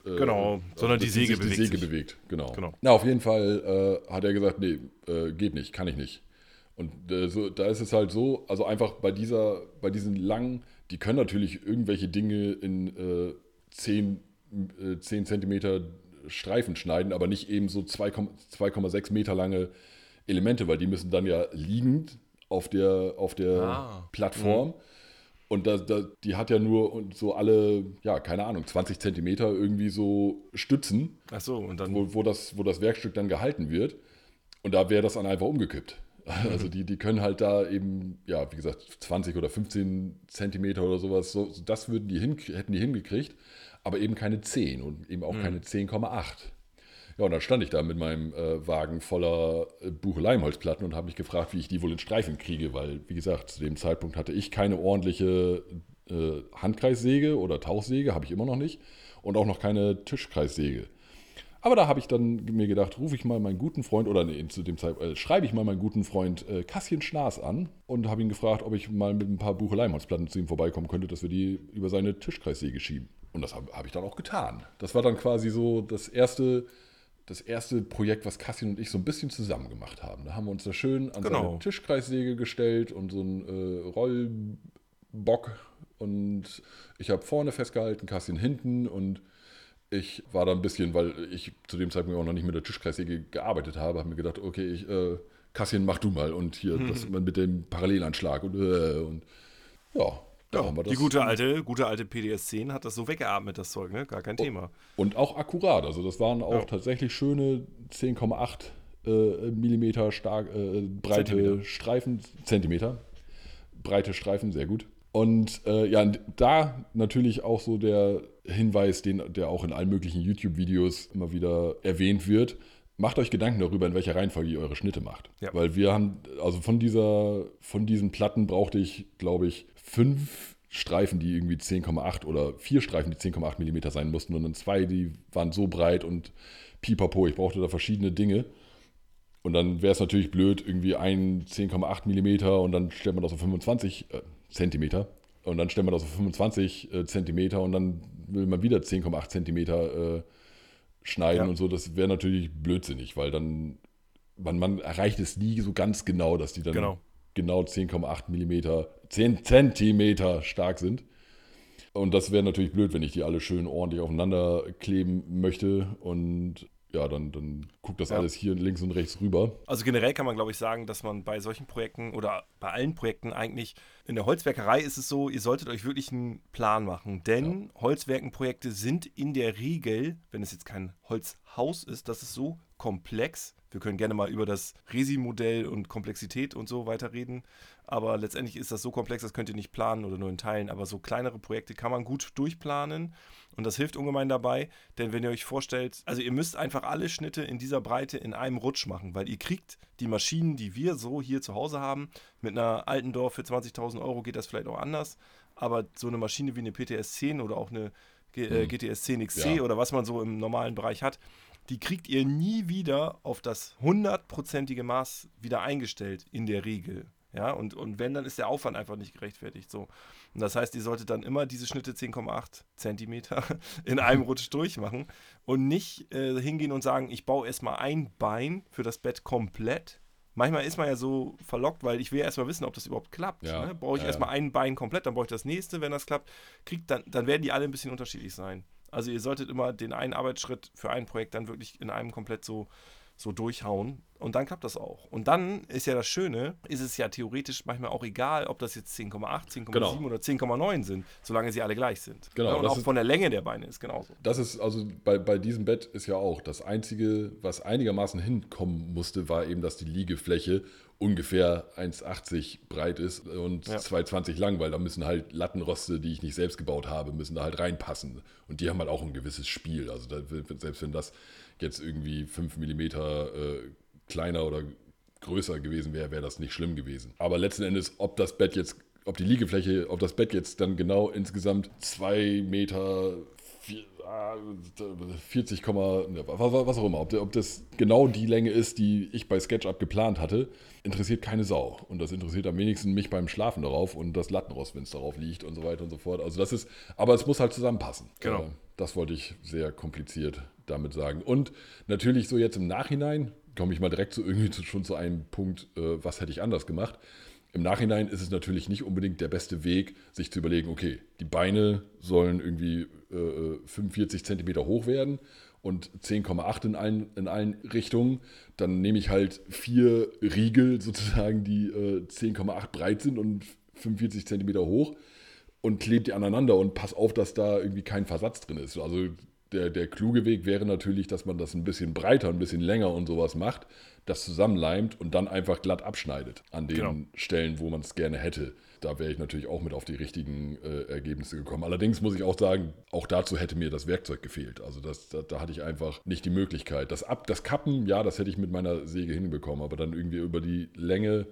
äh, genau, sondern die Säge, bewegt, die Säge bewegt. Genau. genau. Na, auf jeden Fall äh, hat er gesagt, nee, äh, geht nicht, kann ich nicht. Und äh, so, da ist es halt so, also einfach bei dieser, bei diesen langen, die können natürlich irgendwelche Dinge in 10, äh, 10 Zentimeter Streifen schneiden, aber nicht eben so 2,6 Meter lange Elemente, weil die müssen dann ja liegend auf der, auf der ah. Plattform. Mhm und da, da, die hat ja nur so alle, ja, keine Ahnung, 20 Zentimeter irgendwie so Stützen. Ach so, und dann. Wo, wo, das, wo das Werkstück dann gehalten wird. Und da wäre das dann einfach umgekippt. Also die, die können halt da eben, ja, wie gesagt, 20 oder 15 Zentimeter oder sowas, so, das würden die hin, hätten die hingekriegt, aber eben keine 10 und eben auch mhm. keine 10,8. Ja, und dann stand ich da mit meinem äh, Wagen voller äh, Bucheleimholzplatten und habe mich gefragt, wie ich die wohl in Streifen kriege, weil, wie gesagt, zu dem Zeitpunkt hatte ich keine ordentliche äh, Handkreissäge oder Tauchsäge, habe ich immer noch nicht, und auch noch keine Tischkreissäge. Aber da habe ich dann mir gedacht, rufe ich mal meinen guten Freund, oder nee, zu dem Zeit äh, schreibe ich mal meinen guten Freund äh, Kassien Schnaas an und habe ihn gefragt, ob ich mal mit ein paar Bucheleimholzplatten zu ihm vorbeikommen könnte, dass wir die über seine Tischkreissäge schieben. Und das habe hab ich dann auch getan. Das war dann quasi so das erste, das erste Projekt, was Kassien und ich so ein bisschen zusammen gemacht haben. Da haben wir uns da schön an Genau. seine Tischkreissäge gestellt und so einen äh, Rollbock. Und ich habe vorne festgehalten, Kassien hinten und ich war da ein bisschen, weil ich zu dem Zeitpunkt auch noch nicht mit der Tischkreissäge gearbeitet habe, habe mir gedacht, okay, ich, äh, Kassien, mach du mal und hier das mit dem Parallelanschlag und, äh, und ja, da haben wir das. Die gute alte, gute alte PDS 10 hat das so weggeatmet, das Zeug, ne? Gar kein Thema. Und auch akkurat. Also das waren auch Ja. tatsächlich schöne 10,8 äh, Millimeter stark, äh, breite Zentimeter. Streifen, Zentimeter. Breite Streifen, sehr gut. Und äh, ja, da natürlich auch so der Hinweis, den, der auch in allen möglichen YouTube-Videos immer wieder erwähnt wird. Macht euch Gedanken darüber, in welcher Reihenfolge ihr eure Schnitte macht. Ja. Weil wir haben, also von dieser, von diesen Platten brauchte ich, glaube ich, fünf Streifen, die irgendwie 10,8 oder vier Streifen, die 10,8 Millimeter sein mussten und dann zwei, die waren so breit und pipapo. Ich brauchte da verschiedene Dinge. Und dann wäre es natürlich blöd, irgendwie ein 10,8 Millimeter und dann stellt man das auf 25 äh, Zentimeter. Und dann stellt man das auf 25 äh, Zentimeter und dann will man wieder 10,8 Zentimeter äh, schneiden Ja. und so. Das wäre natürlich blödsinnig, weil dann, man, man erreicht es nie so ganz genau, dass die dann Genau. genau 10,8 Millimeter, 10 Zentimeter stark sind. Und das wäre natürlich blöd, wenn ich die alle schön ordentlich aufeinander kleben möchte. Und ja, dann, dann guckt das Ja. alles hier links und rechts rüber. Also generell kann man, glaube ich, sagen, dass man bei solchen Projekten oder bei allen Projekten eigentlich, in der Holzwerkerei ist es so, ihr solltet euch wirklich einen Plan machen. Denn Holzwerkenprojekte sind in der Regel, wenn es jetzt kein Holzhaus ist, das ist so komplex. Wir können gerne mal über das Resi-Modell und Komplexität und so weiter reden. Aber letztendlich ist das so komplex, das könnt ihr nicht planen oder nur in Teilen. Aber so kleinere Projekte kann man gut durchplanen. Und das hilft ungemein dabei, denn wenn ihr euch vorstellt, also ihr müsst einfach alle Schnitte in dieser Breite in einem Rutsch machen, weil ihr kriegt die Maschinen, die wir so hier zu Hause haben, mit einer Altendorf für 20.000 Euro geht das vielleicht auch anders, aber so eine Maschine wie eine PTS 10 oder auch eine G äh, Mhm. GTS 10 XC Ja. oder was man so im normalen Bereich hat, die kriegt ihr nie wieder auf das hundertprozentige Maß wieder eingestellt, in der Regel. Ja, und, und wenn, dann ist der Aufwand einfach nicht gerechtfertigt. So. Und das heißt, ihr solltet dann immer diese Schnitte 10,8 Zentimeter in einem Rutsch durchmachen und nicht äh, hingehen und sagen, ich baue erstmal ein Bein für das Bett komplett. Manchmal ist man ja so verlockt, weil ich will ja erstmal wissen, ob das überhaupt klappt. Ja, Ne? Brauche ich ja, erstmal ein Bein komplett, dann brauche ich das nächste, wenn das klappt. Kriegt dann, dann werden die alle ein bisschen unterschiedlich sein. Also ihr solltet immer den einen Arbeitsschritt für ein Projekt dann wirklich in einem komplett so, so durchhauen. Und dann klappt das auch. Und dann ist ja das Schöne, ist es ja theoretisch manchmal auch egal, ob das jetzt 10,8, 10,7 Genau. oder 10,9 sind, solange sie alle gleich sind. Genau, Ja, und auch ist- von der Länge der Beine ist genauso. Das ist also bei, bei diesem Bett ist ja auch das Einzige, was einigermaßen hinkommen musste, war eben, dass die Liegefläche ungefähr 1,80 breit ist und Ja. 2,20 lang, weil da müssen halt Lattenroste, die ich nicht selbst gebaut habe, müssen da halt reinpassen. Und die haben halt auch ein gewisses Spiel. Also da, selbst wenn das jetzt irgendwie 5 mm äh, kleiner oder größer gewesen wäre, wäre das nicht schlimm gewesen. Aber letzten Endes, ob das Bett jetzt, ob die Liegefläche, ob das Bett jetzt dann genau insgesamt 2 Meter vier- ah, 40, Komma- ne, was, auch immer, ob das genau die Länge ist, die ich bei SketchUp geplant hatte, interessiert keine Sau. Und das interessiert am wenigsten mich beim Schlafen darauf und das Lattenrost, wenn es darauf liegt und so weiter und so fort. Also das ist, aber es muss halt zusammenpassen. Genau. Äh, das wollte ich sehr kompliziert damit sagen. Und natürlich so jetzt im Nachhinein komme ich mal direkt zu irgendwie zu, schon zu einem Punkt, äh, was hätte ich anders gemacht. Im Nachhinein ist es natürlich nicht unbedingt der beste Weg, sich zu überlegen, okay, die Beine sollen irgendwie äh, 45 Zentimeter hoch werden und 10,8 in allen, in allen Richtungen. Dann nehme ich halt vier Riegel sozusagen, die äh, 10,8 breit sind und 45 Zentimeter hoch und klebe die aneinander und pass auf, dass da irgendwie kein Versatz drin ist. Also der, der kluge Weg wäre natürlich, dass man das ein bisschen breiter, ein bisschen länger und sowas macht, das zusammenleimt und dann einfach glatt abschneidet an den Genau. Stellen, wo man es gerne hätte. Da wäre ich natürlich auch mit auf die richtigen äh, Ergebnisse gekommen. Allerdings muss ich auch sagen, auch dazu hätte mir das Werkzeug gefehlt. Also das, da, da hatte ich einfach nicht die Möglichkeit. Das, Ab, das Kappen, ja, das hätte ich mit meiner Säge hinbekommen, aber dann irgendwie über die Länge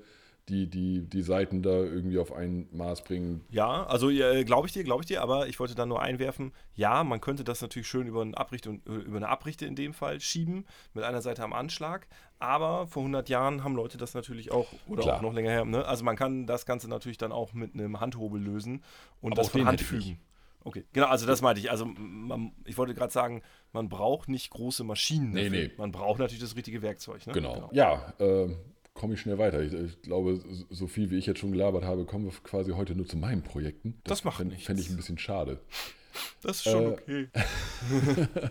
die, die, die Seiten da irgendwie auf ein Maß bringen. Ja, also äh, glaube ich dir, glaube ich dir, aber ich wollte da nur einwerfen, ja, man könnte das natürlich schön über, einen Abricht und, äh, über eine Abrichte in dem Fall schieben, mit einer Seite am Anschlag, aber vor 100 Jahren haben Leute das natürlich auch, oder Klar. auch noch länger her, ne? also man kann das Ganze natürlich dann auch mit einem Handhobel lösen und aber das von Hand fügen. Okay, genau, also das meinte ich. Also man, ich wollte gerade sagen, man braucht nicht große Maschinen. Nee, dafür. nee. Man braucht natürlich das richtige Werkzeug. Ne? Genau. genau. Ja, äh, komme ich schnell weiter. Ich, ich, glaube, so viel wie ich jetzt schon gelabert habe, kommen wir quasi heute nur zu meinen Projekten. Das, das macht fänd, nichts. Fände ich ein bisschen schade. Das ist schon äh, okay.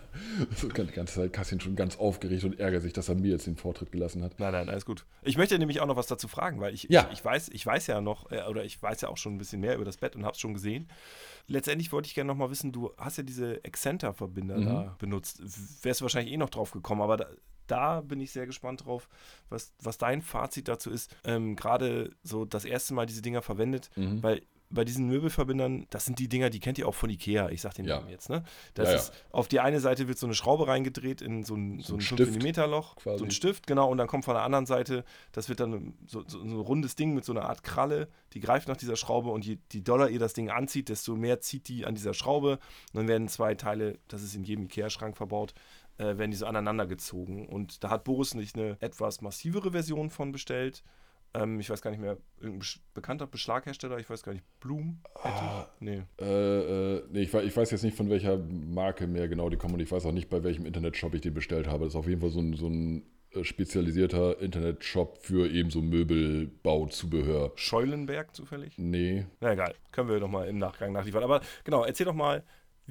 so die ganze Zeit Kassin schon ganz aufgeregt und ärgert sich, dass er mir jetzt den Vortritt gelassen hat. Nein, nein, alles gut. Ich möchte nämlich auch noch was dazu fragen, weil ich, ja. ich, ich weiß, ich weiß ja noch, äh, oder ich weiß ja auch schon ein bisschen mehr über das Bett und habe es schon gesehen. Letztendlich wollte ich gerne noch mal wissen, du hast ja diese Exzenter-Verbinder mhm. da benutzt. Wärst du wahrscheinlich eh noch drauf gekommen, aber da, da bin ich sehr gespannt drauf, was, was dein Fazit dazu ist. Ähm, Gerade so das erste Mal diese Dinger verwendet, mhm. weil bei diesen Möbelverbindern, das sind die Dinger, die kennt ihr auch von Ikea, ich sag den ja. Namen jetzt, ne? Das ja, ist, auf die eine Seite wird so eine Schraube reingedreht in so ein, so so ein 5 mm Loch, quasi. so ein Stift, genau, und dann kommt von der anderen Seite, das wird dann so, so, ein rundes Ding mit so einer Art Kralle, die greift nach dieser Schraube und je die doller ihr das Ding anzieht, desto mehr zieht die an dieser Schraube und dann werden zwei Teile, das ist in jedem Ikea-Schrank verbaut, äh, werden die so aneinander gezogen. Und da hat Boris nicht eine etwas massivere Version von bestellt. Ähm, ich weiß gar nicht mehr, irgendein bekannter Beschlaghersteller, ich weiß gar nicht, Bloom? Ah, nee. Äh, äh, nee, ich, ich, weiß jetzt nicht, von welcher Marke mehr genau die kommen und ich weiß auch nicht, bei welchem Internetshop ich den bestellt habe. Das ist auf jeden Fall so ein, so ein äh, spezialisierter Internetshop für eben so Möbelbauzubehör. Scheulenberg zufällig? Nee. Na egal, können wir doch mal im Nachgang nachliefern. Aber genau, erzähl doch mal,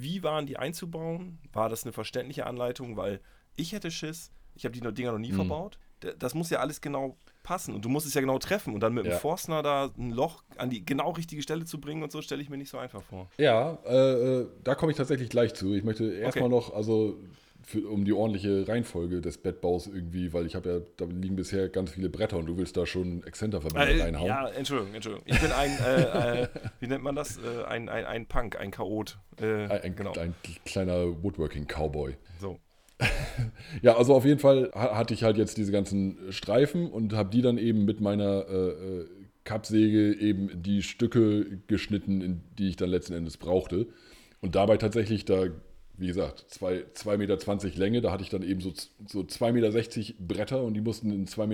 wie waren die einzubauen? War das eine verständliche Anleitung? Weil ich hätte Schiss, ich habe die Dinger noch nie mhm. verbaut. Das muss ja alles genau passen und du musst es ja genau treffen und dann mit ja. dem Forstner da ein Loch an die genau richtige Stelle zu bringen und so stelle ich mir nicht so einfach vor. Ja, äh, äh da komme ich tatsächlich gleich zu. Ich möchte erstmal okay. noch, also für, um die ordentliche Reihenfolge des Bettbaus irgendwie, weil ich habe ja, da liegen bisher ganz viele Bretter und du willst da schon Exzenterverbinder äh, reinhauen. Ja, Entschuldigung, Entschuldigung. Ich bin ein, äh, äh, wie nennt man das? Äh, ein, ein, ein Punk, ein Chaot. Äh, ein, ein, genau. ein kleiner Woodworking-Cowboy. So. ja, also auf jeden Fall hatte ich halt jetzt diese ganzen Streifen und habe die dann eben mit meiner äh, Kappsäge eben die Stücke geschnitten, die ich dann letzten Endes brauchte. Und dabei tatsächlich, da wie gesagt, 2,20 Meter Länge. Da hatte ich dann eben so, so 2,60 Meter Bretter und die mussten in 2,20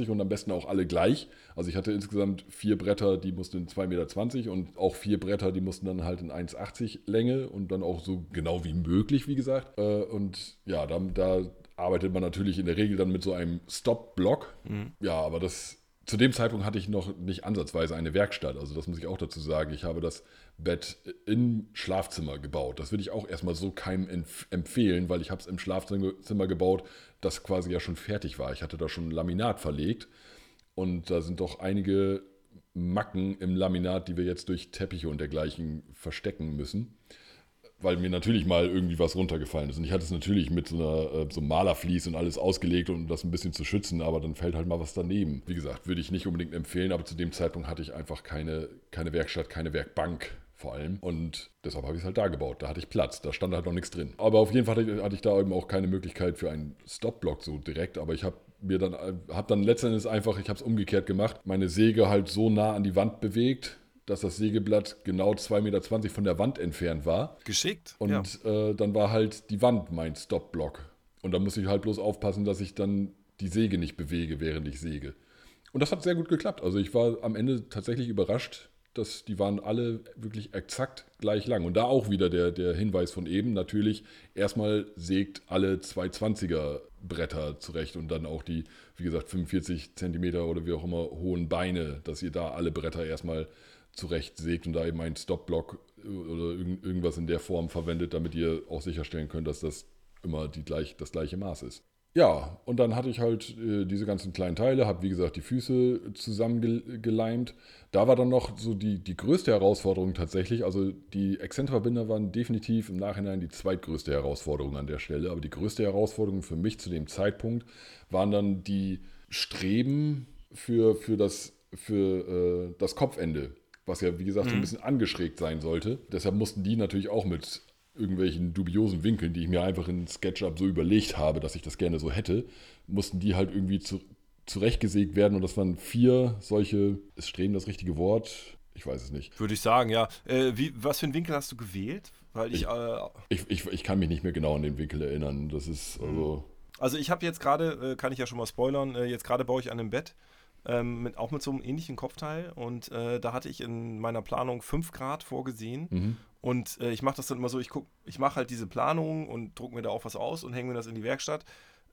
Meter und am besten auch alle gleich. Also ich hatte insgesamt vier Bretter, die mussten in 2,20 Meter und auch vier Bretter, die mussten dann halt in 1,80 Länge und dann auch so genau wie möglich, wie gesagt. Äh, und ja, da, da arbeitet man natürlich in der Regel dann mit so einem Stop-Block. Mhm. Ja, aber das zu dem Zeitpunkt hatte ich noch nicht ansatzweise eine Werkstatt. Also das muss ich auch dazu sagen. Ich habe das Bett im Schlafzimmer gebaut. Das würde ich auch erstmal so keinem empfehlen, weil ich habe es im Schlafzimmer gebaut, das quasi ja schon fertig war. Ich hatte da schon Laminat verlegt und da sind doch einige Macken im Laminat, die wir jetzt durch Teppiche und dergleichen verstecken müssen weil mir natürlich mal irgendwie was runtergefallen ist. Und ich hatte es natürlich mit so, einer, äh, so einem Malerflies und alles ausgelegt, um das ein bisschen zu schützen, aber dann fällt halt mal was daneben. Wie gesagt, würde ich nicht unbedingt empfehlen, aber zu dem Zeitpunkt hatte ich einfach keine, keine Werkstatt, keine Werkbank vor allem. Und deshalb habe ich es halt da gebaut. Da hatte ich Platz, da stand halt noch nichts drin. Aber auf jeden Fall hatte ich, da eben auch keine Möglichkeit für einen Stopblock so direkt. Aber ich habe mir dann, habe dann letztendlich einfach, ich habe es umgekehrt gemacht, meine Säge halt so nah an die Wand bewegt, dass das Sägeblatt genau 2,20 Meter von der Wand entfernt war. Geschickt. Und ja. äh, dann war halt die Wand mein Stopblock. Und da muss ich halt bloß aufpassen, dass ich dann die Säge nicht bewege, während ich säge. Und das hat sehr gut geklappt. Also ich war am Ende tatsächlich überrascht, dass die waren alle wirklich exakt gleich lang. Und da auch wieder der, der Hinweis von eben, natürlich, erstmal sägt alle 220er Bretter zurecht und dann auch die, wie gesagt, 45 Zentimeter oder wie auch immer hohen Beine, dass ihr da alle Bretter erstmal zurechtsägt und da eben einen Stopblock oder irgendwas in der Form verwendet, damit ihr auch sicherstellen könnt, dass das immer die gleich, das gleiche Maß ist. Ja, und dann hatte ich halt äh, diese ganzen kleinen Teile, habe wie gesagt die Füße zusammengeleimt. Da war dann noch so die, die größte Herausforderung tatsächlich. Also die Exzenterverbinder waren definitiv im Nachhinein die zweitgrößte Herausforderung an der Stelle. Aber die größte Herausforderung für mich zu dem Zeitpunkt waren dann die Streben für, für, das, für äh, das Kopfende was ja, wie gesagt, mhm. so ein mhm. bisschen angeschrägt sein sollte. Deshalb mussten die natürlich auch mit irgendwelchen dubiosen Winkeln, die ich mir einfach in SketchUp so überlegt habe, dass ich das gerne so hätte, mussten die halt irgendwie zu, zurechtgesägt werden und das waren vier solche, ist Streben das richtige Wort? Ich weiß es nicht. Würde ich sagen, ja. Äh, wie, was für einen Winkel hast du gewählt? Weil ich, ich, äh, ich, ich, ich, kann mich nicht mehr genau an den Winkel erinnern. Das ist mhm. also. Also ich habe jetzt gerade, äh, kann ich ja schon mal spoilern, äh, jetzt gerade baue ich an einem Bett. Ähm, mit, auch mit so einem ähnlichen Kopfteil. Und äh, da hatte ich in meiner Planung 5 Grad vorgesehen. Mhm. Und äh, ich mache das dann immer so, ich ich mache halt diese Planung und drucke mir da auch was aus und hänge mir das in die Werkstatt.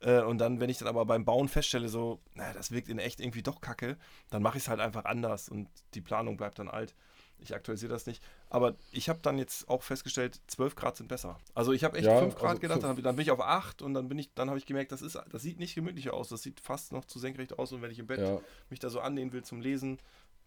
Äh, und dann, wenn ich dann aber beim Bauen feststelle, so, naja, das wirkt in echt irgendwie doch kacke, dann mache ich es halt einfach anders und die Planung bleibt dann alt. Ich aktualisiere das nicht. Aber ich habe dann jetzt auch festgestellt, 12 Grad sind besser. Also ich habe echt ja, 5 Grad also gedacht, dann, dann, bin ich auf 8 und dann bin ich, dann habe ich gemerkt, das ist, das sieht nicht gemütlicher aus. Das sieht fast noch zu senkrecht aus und wenn ich im Bett ja. mich da so annehmen will zum Lesen,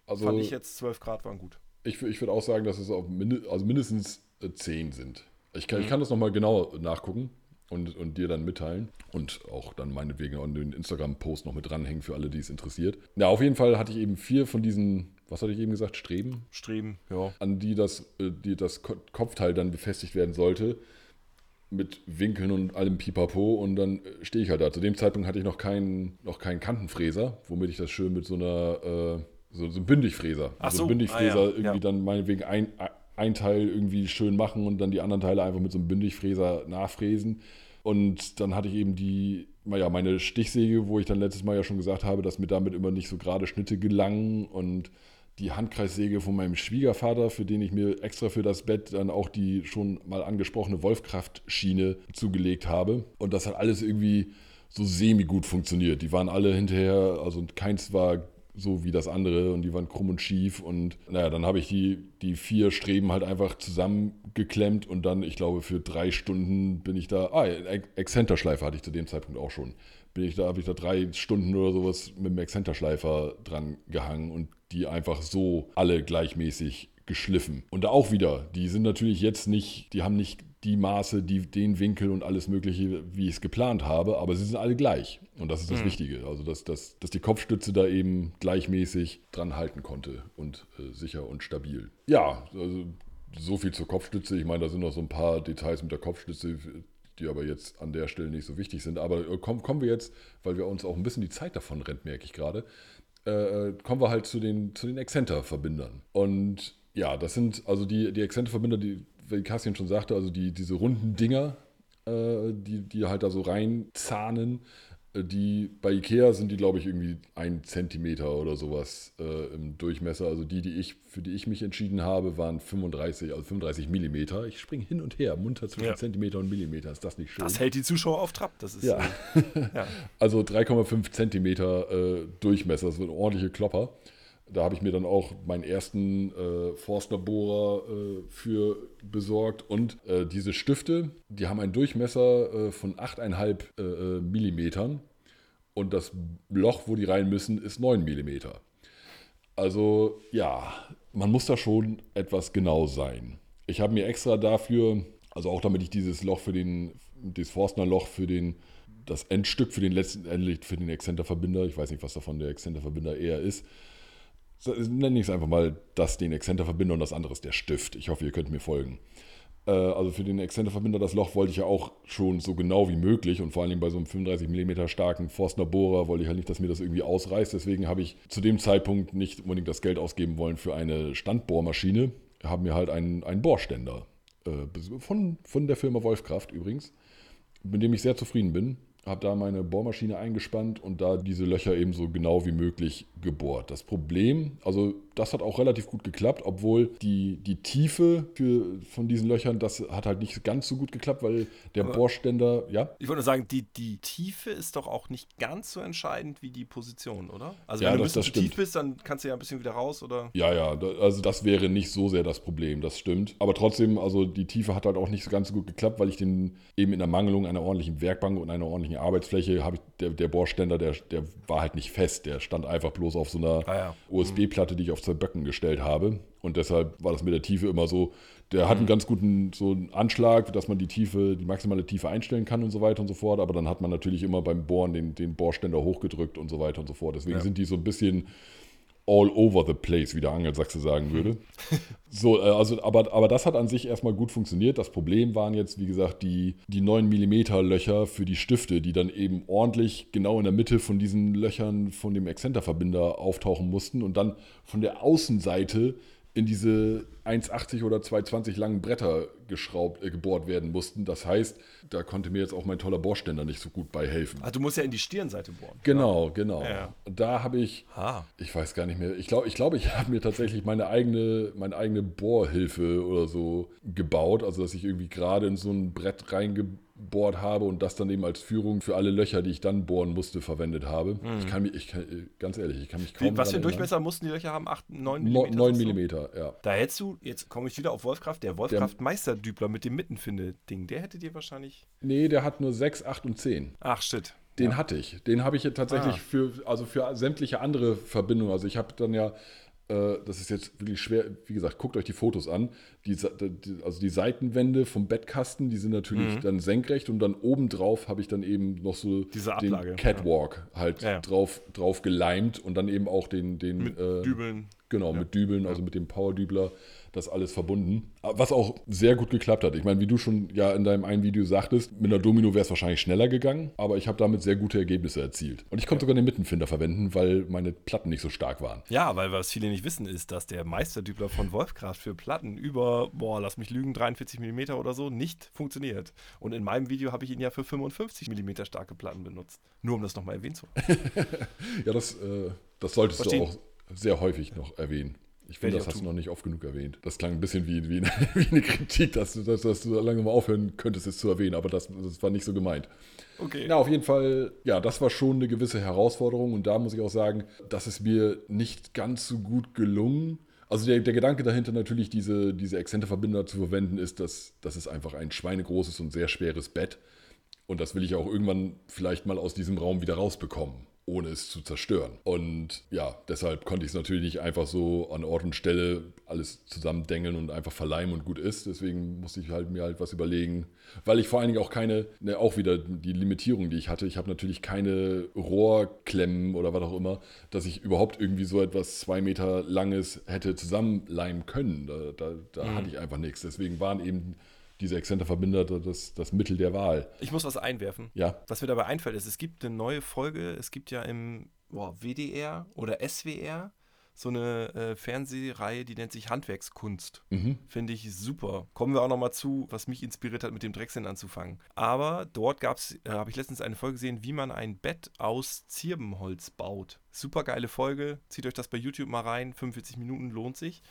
also, fand ich jetzt 12 Grad waren gut. Ich, ich würde auch sagen, dass es auch mindi also mindestens 10 äh, sind. Ich kann, mhm. ich kann das nochmal genau nachgucken und, und dir dann mitteilen. Und auch dann meinetwegen an den Instagram-Post noch mit dranhängen für alle, die es interessiert. Ja, auf jeden Fall hatte ich eben vier von diesen, was hatte ich eben gesagt, Streben? Streben, ja. An die das, äh, die das Kopfteil dann befestigt werden sollte. Mit Winkeln und allem Pipapo. Und dann äh, stehe ich halt da. Zu dem Zeitpunkt hatte ich noch keinen, noch keinen Kantenfräser, womit ich das schön mit so einer, äh, so, so einem Bündigfräser. Ach so, so. Bündigfräser ah, ja. irgendwie ja. dann meinetwegen ein, ein Teil irgendwie schön machen und dann die anderen Teile einfach mit so einem Bündigfräser nachfräsen. Und dann hatte ich eben die, naja, meine Stichsäge, wo ich dann letztes Mal ja schon gesagt habe, dass mir damit immer nicht so gerade Schnitte gelangen und die Handkreissäge von meinem Schwiegervater, für den ich mir extra für das Bett dann auch die schon mal angesprochene Wolfkraftschiene zugelegt habe. Und das hat alles irgendwie so semi-gut funktioniert. Die waren alle hinterher, also keins war so wie das andere und die waren krumm und schief und naja, dann habe ich die, die vier Streben halt einfach zusammengeklemmt und dann, ich glaube, für drei Stunden bin ich da, ah, Exzenterschleifer hatte ich zu dem Zeitpunkt auch schon, bin ich da, habe ich da drei Stunden oder sowas mit dem Exzenterschleifer dran gehangen und die einfach so alle gleichmäßig geschliffen. Und da auch wieder, die sind natürlich jetzt nicht, die haben nicht die Maße, die, den Winkel und alles Mögliche, wie ich es geplant habe, aber sie sind alle gleich. Und das ist das mhm. Wichtige. Also, dass, dass, dass die Kopfstütze da eben gleichmäßig dran halten konnte und äh, sicher und stabil. Ja, also so viel zur Kopfstütze. Ich meine, da sind noch so ein paar Details mit der Kopfstütze, die aber jetzt an der Stelle nicht so wichtig sind. Aber äh, kommen, kommen wir jetzt, weil wir uns auch ein bisschen die Zeit davon rennt, merke ich gerade, äh, äh kommen wir halt zu den, zu den Exzenter-Verbindern. Und ja, das sind also die, die Exzenter-Verbinder, die wie Kassian schon sagte, also die, diese runden Dinger, äh, die, die halt da so reinzahnen, äh, die bei Ikea sind die, glaube ich, irgendwie ein Zentimeter oder sowas äh, im Durchmesser. Also die, die ich, für die ich mich entschieden habe, waren 35, also 35 Millimeter. Ich springe hin und her, munter zwischen ja. Zentimeter und Millimeter. Ist das nicht schön? Das hält die Zuschauer auf Trab. Das ist ja. Äh, ja. Also 3,5 Zentimeter äh, Durchmesser, das sind ordentliche Klopper da habe ich mir dann auch meinen ersten äh, Forstnerbohrer äh, für besorgt. Und äh, diese Stifte, die haben einen Durchmesser äh, von 8,5 äh, äh, Millimetern. Und das Loch, wo die rein müssen, ist 9 Millimeter. Also ja, man muss da schon etwas genau sein. Ich habe mir extra dafür, also auch damit ich dieses Loch für den, das Forstnerloch für den, das Endstück für den letzten, für den Exzenterverbinder, ich weiß nicht, was davon der Exzenterverbinder eher ist, nenne ich es einfach mal, das den Exzenterverbinder und das andere ist der Stift. Ich hoffe, ihr könnt mir folgen. Äh, also für den Exzenterverbinder, das Loch wollte ich ja auch schon so genau wie möglich und vor allem bei so einem 35 mm starken Forstner Bohrer wollte ich halt nicht, dass mir das irgendwie ausreißt. Deswegen habe ich zu dem Zeitpunkt nicht unbedingt das Geld ausgeben wollen für eine Standbohrmaschine. Haben mir halt einen, einen Bohrständer äh, von, von der Firma Wolfkraft übrigens, mit dem ich sehr zufrieden bin habe da meine Bohrmaschine eingespannt und da diese Löcher eben so genau wie möglich gebohrt. Das Problem, also das hat auch relativ gut geklappt, obwohl die, die Tiefe für, von diesen Löchern, das hat halt nicht ganz so gut geklappt, weil der Aber Bohrständer, ja. Ich wollte sagen, die, die Tiefe ist doch auch nicht ganz so entscheidend wie die Position, oder? Also ja, wenn du das, ein bisschen zu tief bist, dann kannst du ja ein bisschen wieder raus, oder? Ja, ja, also das wäre nicht so sehr das Problem, das stimmt. Aber trotzdem, also die Tiefe hat halt auch nicht so ganz so gut geklappt, weil ich den eben in der Mangelung einer ordentlichen Werkbank und einer ordentlichen Arbeitsfläche habe ich, der, der Bohrständer, der, der war halt nicht fest, der stand einfach bloß auf so einer ah, ja. USB-Platte, die ich auf zwei Böcken gestellt habe. Und deshalb war das mit der Tiefe immer so, der hat einen mhm. ganz guten so einen Anschlag, dass man die Tiefe, die maximale Tiefe einstellen kann und so weiter und so fort. Aber dann hat man natürlich immer beim Bohren den, den Bohrständer hochgedrückt und so weiter und so fort. Deswegen ja. sind die so ein bisschen all over the place, wie der Angelsachse sagen würde. So, äh, also, aber, aber das hat an sich erstmal gut funktioniert. Das Problem waren jetzt, wie gesagt, die, die 9 mm Löcher für die Stifte, die dann eben ordentlich genau in der Mitte von diesen Löchern von dem Exzenterverbinder auftauchen mussten und dann von der Außenseite in diese 1,80 oder 2,20 langen Bretter geschraubt, äh, gebohrt werden mussten. Das heißt, da konnte mir jetzt auch mein toller Bohrständer nicht so gut bei helfen. Ah, du musst ja in die Stirnseite bohren. Genau, genau. Ja. Da habe ich, Ah. ich weiß gar nicht mehr, ich glaube, ich, glaub, ich habe mir tatsächlich meine eigene, meine eigene Bohrhilfe oder so gebaut. Also, dass ich irgendwie gerade in so ein Brett reingebohrt habe und das dann eben als Führung für alle Löcher, die ich dann bohren musste, verwendet habe. Ich kann mich, ich kann, äh, ganz ehrlich, ich kann mich kaum Wie, was für einen Durchmesser mussten die Löcher haben? 8, 9 erinnern. mm? 9 sagst du? mm, ja. Da hättest du, jetzt komme ich wieder auf Wolfkraft, der Wolfkraft Meisterdübler mit dem Mittenfinde-Ding, der hätte dir wahrscheinlich. Nee, der hat nur 6, 8 und 10. Ach, shit. Den hatte ich. Den habe ich jetzt tatsächlich Ah. für, also für sämtliche andere Verbindungen. Also ich habe dann ja, äh, das ist jetzt wirklich schwer, wie gesagt, guckt euch die Fotos an. Die, die, also die Seitenwände vom Bettkasten, die sind natürlich dann senkrecht und dann obendrauf habe ich dann eben noch so Mhm. Diese den Ablage, Catwalk halt Ja, ja. drauf, drauf geleimt und dann eben auch den, den Mit äh, Dübeln. Genau, mit Dübeln, also mit dem Powerdübler, das alles verbunden. Was auch sehr gut geklappt hat. Ich meine, wie du schon ja in deinem einen Video sagtest, mit einer Domino wäre es wahrscheinlich schneller gegangen, aber ich habe damit sehr gute Ergebnisse erzielt. Und ich konnte sogar den Mittenfinder verwenden, weil meine Platten nicht so stark waren. Ja, weil was viele nicht wissen, ist, dass der Meisterdübler von Wolfkraft für Platten über, boah, lass mich lügen, 43 mm oder so nicht funktioniert. Und in meinem Video habe ich ihn ja für 55 mm starke Platten benutzt. Nur um das nochmal erwähnt zu haben. Ja, das, äh, das solltest Verstehen. du auch sehr häufig noch erwähnen. Ich finde, das hast du noch nicht oft genug erwähnt. Das klang ein bisschen wie, wie, wie eine Kritik, dass du, dass, dass du langsam mal aufhören könntest, es zu erwähnen, aber das, das war nicht so gemeint. Okay. Ja, auf jeden Fall, ja, das war schon eine gewisse Herausforderung und da muss ich auch sagen, das ist mir nicht ganz so gut gelungen. Also der, der Gedanke dahinter natürlich, diese, diese Exzenterverbinder zu verwenden, ist, dass das ist einfach ein schweinegroßes und sehr schweres Bett. Und das will ich auch irgendwann vielleicht mal aus diesem Raum wieder rausbekommen, ohne es zu zerstören. Und ja, deshalb konnte ich es natürlich nicht einfach so an Ort und Stelle alles zusammendengeln und einfach verleimen und gut ist. Deswegen musste ich halt mir halt was überlegen, weil ich vor allen Dingen auch keine, ne, auch wieder die Limitierung, die ich hatte. Ich habe natürlich keine Rohrklemmen oder was auch immer, dass ich überhaupt irgendwie so etwas zwei Meter langes hätte zusammenleimen können. Da, da, da hatte ich einfach nichts. Deswegen waren eben diese Exzenterverbinder das, das Mittel der Wahl. Ich muss was einwerfen. Ja, Was mir dabei einfällt, ist, es gibt eine neue Folge, es gibt ja im boah, WDR oder SWR so eine äh, Fernsehreihe, die nennt sich Handwerkskunst. Mhm. Finde ich super. Kommen wir auch nochmal zu, was mich inspiriert hat, mit dem Drechseln anzufangen. Aber dort gab's, äh, habe ich letztens eine Folge gesehen, wie man ein Bett aus Zirbenholz baut. Super geile Folge. Zieht euch das bei YouTube mal rein. 45 Minuten lohnt sich.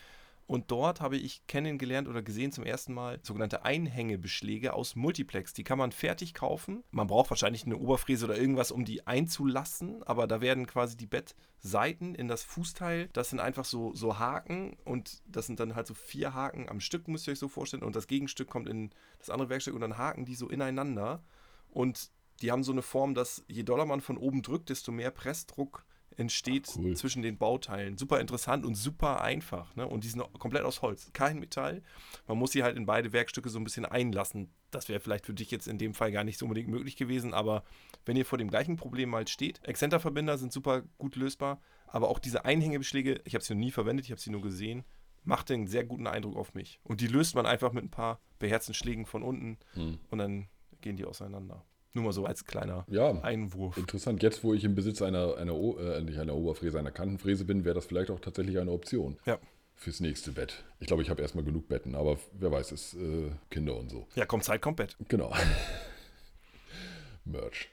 Und dort habe ich kennengelernt oder gesehen zum ersten Mal sogenannte Einhängebeschläge aus Multiplex. Die kann man fertig kaufen. Man braucht wahrscheinlich eine Oberfräse oder irgendwas, um die einzulassen. Aber da werden quasi die Bettseiten in das Fußteil. Das sind einfach so, so Haken und das sind dann halt so vier Haken am Stück, müsst ihr euch so vorstellen. Und das Gegenstück kommt in das andere Werkstück und dann haken die so ineinander. Und die haben so eine Form, dass je doller man von oben drückt, desto mehr Pressdruck entsteht Ach, cool. zwischen den Bauteilen. Super interessant und super einfach. Ne? Und die sind komplett aus Holz, kein Metall. Man muss sie halt in beide Werkstücke so ein bisschen einlassen. Das wäre vielleicht für dich jetzt in dem Fall gar nicht so unbedingt möglich gewesen, aber wenn ihr vor dem gleichen Problem mal steht, Exzenterverbinder sind super gut lösbar, aber auch diese Einhängebeschläge, ich habe sie noch nie verwendet, ich habe sie nur gesehen, machte einen sehr guten Eindruck auf mich. Und die löst man einfach mit ein paar beherzten Schlägen von unten Hm. und dann gehen die auseinander. Nur mal so als kleiner Ja, Einwurf. interessant. Jetzt, wo ich im Besitz einer, einer, äh, nicht einer Oberfräse, einer Kantenfräse bin, wäre das vielleicht auch tatsächlich eine Option Ja. fürs nächste Bett. Ich glaube, ich habe erstmal genug Betten, aber wer weiß, ist äh, Kinder und so. Ja, kommt Zeit, kommt Bett. Genau. Merch.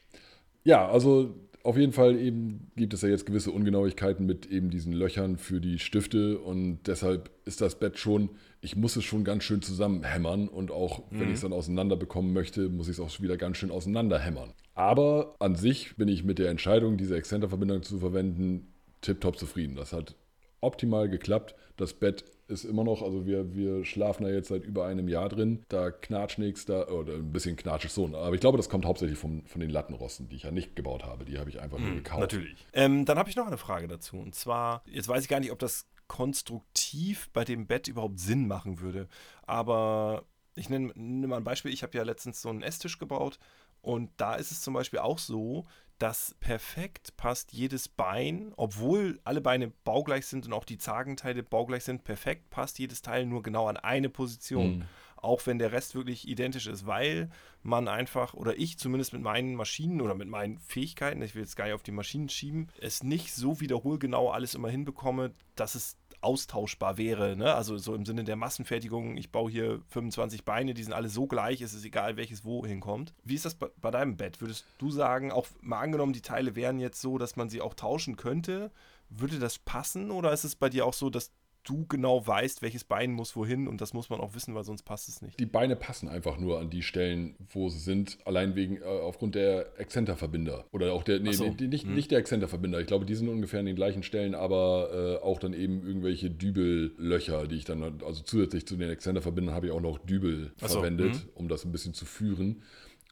Ja, also auf jeden Fall eben gibt es ja jetzt gewisse Ungenauigkeiten mit eben diesen Löchern für die Stifte und deshalb ist das Bett schon, ich muss es schon ganz schön zusammenhämmern und auch wenn ich es dann auseinander bekommen möchte, muss ich es auch wieder ganz schön auseinanderhämmern. Aber an sich bin ich mit der Entscheidung, diese Exzenterverbindung zu verwenden, tiptop zufrieden. Das hat optimal geklappt. Das Bett ist immer noch, also wir, wir schlafen da jetzt seit über einem Jahr drin. Da knatscht nichts, da, oder ein bisschen knatscht es so. Aber ich glaube, das kommt hauptsächlich vom, von den Lattenrosten, die ich ja nicht gebaut habe. Die habe ich einfach nur gekauft. Natürlich. Ähm, dann habe ich noch eine Frage dazu. Und zwar, jetzt weiß ich gar nicht, ob das konstruktiv bei dem Bett überhaupt Sinn machen würde. Aber ich nenne, nenne mal ein Beispiel. Ich habe ja letztens so einen Esstisch gebaut. Und da ist es zum Beispiel auch so, dass perfekt passt jedes Bein, obwohl alle Beine baugleich sind und auch die Zagenteile baugleich sind, perfekt passt jedes Teil nur genau an eine Position. Mhm. Auch wenn der Rest wirklich identisch ist, weil man einfach, oder ich zumindest mit meinen Maschinen oder mit meinen Fähigkeiten, ich will jetzt gar nicht auf die Maschinen schieben, es nicht so wiederholgenau alles immer hinbekomme, dass es austauschbar wäre. Ne? Also so im Sinne der Massenfertigung, ich baue hier 25 Beine, die sind alle so gleich, es ist egal, welches wo hinkommt. Wie ist das bei, bei deinem Bett? Würdest du sagen, auch mal angenommen, die Teile wären jetzt so, dass man sie auch tauschen könnte, würde das passen oder ist es bei dir auch so, dass du genau weißt, welches Bein muss wohin und das muss man auch wissen, weil sonst passt es nicht. Die Beine passen einfach nur an die Stellen, wo sie sind, allein wegen äh, aufgrund der Exzenterverbinder oder auch der nee, so. nee nicht, hm. nicht der Exzenterverbinder. Ich glaube, die sind ungefähr an den gleichen Stellen, aber äh, auch dann eben irgendwelche Dübellöcher, die ich dann also zusätzlich zu den Exzenterverbindern habe ich auch noch Dübel so. verwendet, hm. um das ein bisschen zu führen.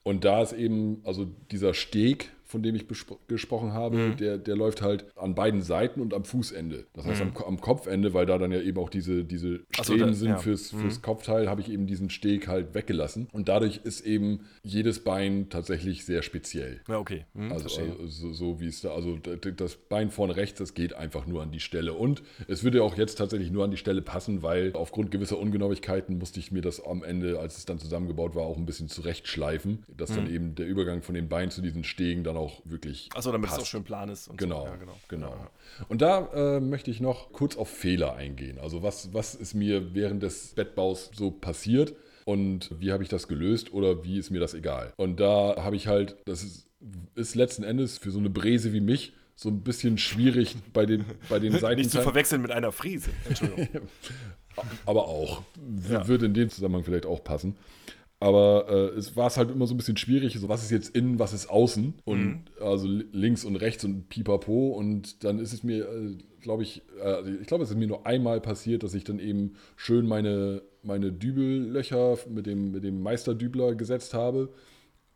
Und da ist eben, also dieser Steg, von dem ich gesprochen habe, mhm. der, der läuft halt an beiden Seiten und am Fußende. Das heißt, mhm. am, am, Kopfende, weil da dann ja eben auch diese, diese Strähnen so, sind ja. fürs, mhm. fürs Kopfteil, habe ich eben diesen Steg halt weggelassen. Und dadurch ist eben jedes Bein tatsächlich sehr speziell. Ja, okay. Mhm, also, also so, so, wie es da, also das Bein vorne rechts, das geht einfach nur an die Stelle. Und es würde auch jetzt tatsächlich nur an die Stelle passen, weil aufgrund gewisser Ungenauigkeiten musste ich mir das am Ende, als es dann zusammengebaut war, auch ein bisschen zurechtschleifen, dass dann mhm. eben der Übergang von den Beinen zu diesen Stegen dann dann auch wirklich. Achso, damit passt. es auch schön plan ist. genau, so. ja, genau, genau. Und da äh, möchte ich noch kurz auf Fehler eingehen. Also was, was ist mir während des Bettbaus so passiert und wie habe ich das gelöst oder wie ist mir das egal? Und da habe ich halt, das ist, ist letzten Endes für so eine Bräse wie mich so ein bisschen schwierig bei den, bei den Seiten. Nicht zu verwechseln mit einer Friese. Entschuldigung. Aber auch. Ja. Würde in dem Zusammenhang vielleicht auch passen. Aber äh, es war es halt immer so ein bisschen schwierig, so was ist jetzt innen, was ist außen und mhm. also links und rechts und pipapo und dann ist es mir, äh, glaube ich, äh, ich glaube, es ist mir nur einmal passiert, dass ich dann eben schön meine, meine Dübellöcher mit dem, mit dem Meisterdübler gesetzt habe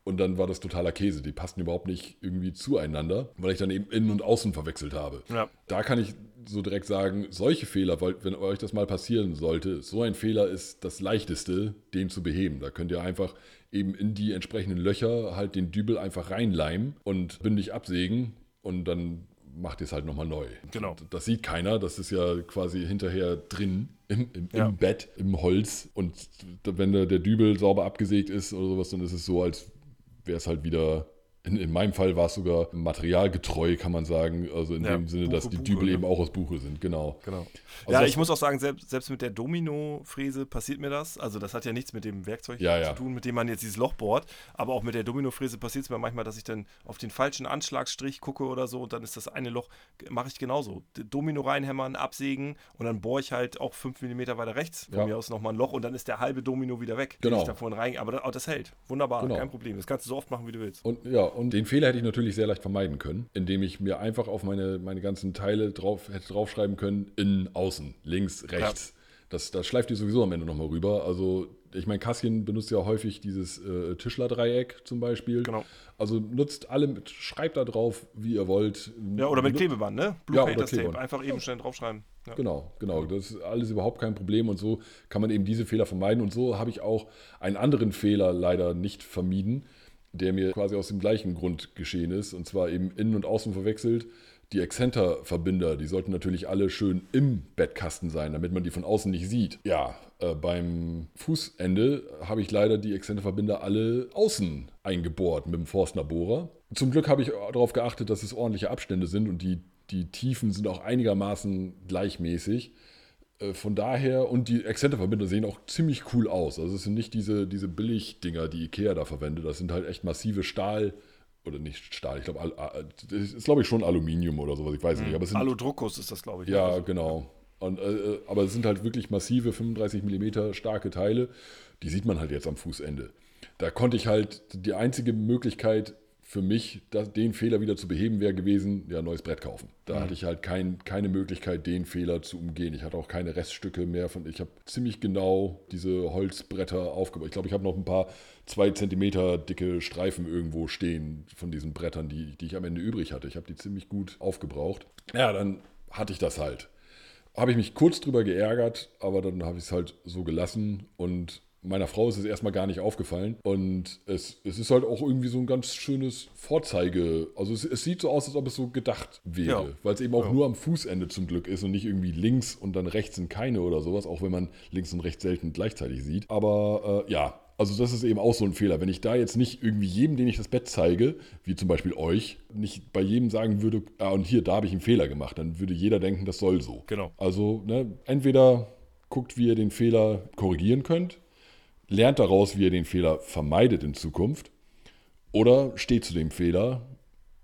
und dann war das totaler Käse. Die passten überhaupt nicht irgendwie zueinander, weil ich dann eben innen und außen verwechselt habe. Ja. Da kann ich so direkt sagen, solche Fehler, wenn euch das mal passieren sollte, so ein Fehler ist das leichteste, den zu beheben. Da könnt ihr einfach eben in die entsprechenden Löcher halt den Dübel einfach reinleimen und bündig absägen und dann macht ihr es halt nochmal neu. Genau. Das sieht keiner, das ist ja quasi hinterher drin im, im, ja. im Bett, im Holz und wenn der, der Dübel sauber abgesägt ist oder sowas, dann ist es so, als wäre es halt wieder in, in, meinem Fall war es sogar materialgetreu, kann man sagen. Also in ja, dem Sinne, Buche, dass die Buche, Dübel eben auch aus Buche sind, genau. genau. Also ja, ich muss auch sagen, selbst, selbst mit der Domino-Fräse passiert mir das. Also das hat ja nichts mit dem Werkzeug ja, zu ja. tun, mit dem man jetzt dieses Loch bohrt. Aber auch mit der Domino-Fräse passiert es mir manchmal, dass ich dann auf den falschen Anschlagsstrich gucke oder so und dann ist das eine Loch, mache ich genauso. Domino reinhämmern, absägen und dann bohre ich halt auch 5 mm weiter rechts von mir aus nochmal ein Loch und dann ist der halbe Domino wieder weg, genau. ich da rein. Aber das, oh, das hält. Wunderbar, genau. kein Problem. Das kannst du so oft machen, wie du willst. Und ja, und den Fehler hätte ich natürlich sehr leicht vermeiden können, indem ich mir einfach auf meine, meine ganzen Teile drauf, hätte draufschreiben können, innen, außen, links, rechts. Ja. Das, das schleift ihr sowieso am Ende nochmal rüber. Also ich meine, Kassien benutzt ja häufig dieses äh, Tischlerdreieck zum Beispiel. Genau. Also nutzt alle, schreibt da drauf, wie ihr wollt. Ja, oder mit Klebeband, ne? Blue ja, oder Tape. Einfach eben schnell draufschreiben. Ja. Genau, genau. Das ist alles überhaupt kein Problem und so kann man eben diese Fehler vermeiden. Und so habe ich auch einen anderen Fehler leider nicht vermieden der mir quasi aus dem gleichen Grund geschehen ist, und zwar eben innen und außen verwechselt. Die Exzenter-Verbinder, die sollten natürlich alle schön im Bettkasten sein, damit man die von außen nicht sieht. Ja, äh, beim Fußende habe ich leider die Exzenter-Verbinder alle außen eingebohrt mit dem Forstner-Bohrer. Zum Glück habe ich darauf geachtet, dass es ordentliche Abstände sind und die, die Tiefen sind auch einigermaßen gleichmäßig. Äh, von daher, und die Exzenterverbinder sehen auch ziemlich cool aus. Also es sind nicht diese, diese Billig-Dinger, die Ikea da verwendet. Das sind halt echt massive Stahl- oder nicht Stahl, ich glaube, das ist glaube ich schon Aluminium oder sowas, ich weiß mhm. nicht. Aber Aludruckus ist das, glaube ich. Ja, also. genau. Und, äh, äh, aber es sind halt wirklich massive 35 mm starke Teile, die sieht man halt jetzt am Fußende. Da konnte ich halt, die einzige Möglichkeit für mich, das, den Fehler wieder zu beheben, wäre gewesen, ja, neues Brett kaufen. Da mhm. hatte ich halt kein, keine Möglichkeit, den Fehler zu umgehen. Ich hatte auch keine Reststücke mehr von. Ich habe ziemlich genau diese Holzbretter aufgebaut. Ich glaube, ich habe noch ein paar zwei Zentimeter dicke Streifen irgendwo stehen von diesen Brettern, die, die ich am Ende übrig hatte. Ich habe die ziemlich gut aufgebraucht. Ja, dann hatte ich das halt. Habe ich mich kurz drüber geärgert, aber dann habe ich es halt so gelassen und meiner Frau ist es erstmal gar nicht aufgefallen. Und es, es ist halt auch irgendwie so ein ganz schönes Vorzeige. Also es, es sieht so aus, als ob es so gedacht wäre. Ja. Weil es eben auch ja. nur am Fußende zum Glück ist und nicht irgendwie links und dann rechts sind keine oder sowas, auch wenn man links und rechts selten gleichzeitig sieht. Aber äh, ja, also das ist eben auch so ein Fehler. Wenn ich da jetzt nicht irgendwie jedem, den ich das Bett zeige, wie zum Beispiel euch, nicht bei jedem sagen würde, ah, und hier, da habe ich einen Fehler gemacht, dann würde jeder denken, das soll so. Genau. Also ne, entweder guckt, wie ihr den Fehler korrigieren könnt, lernt daraus, wie ihr den Fehler vermeidet in Zukunft, oder steht zu dem Fehler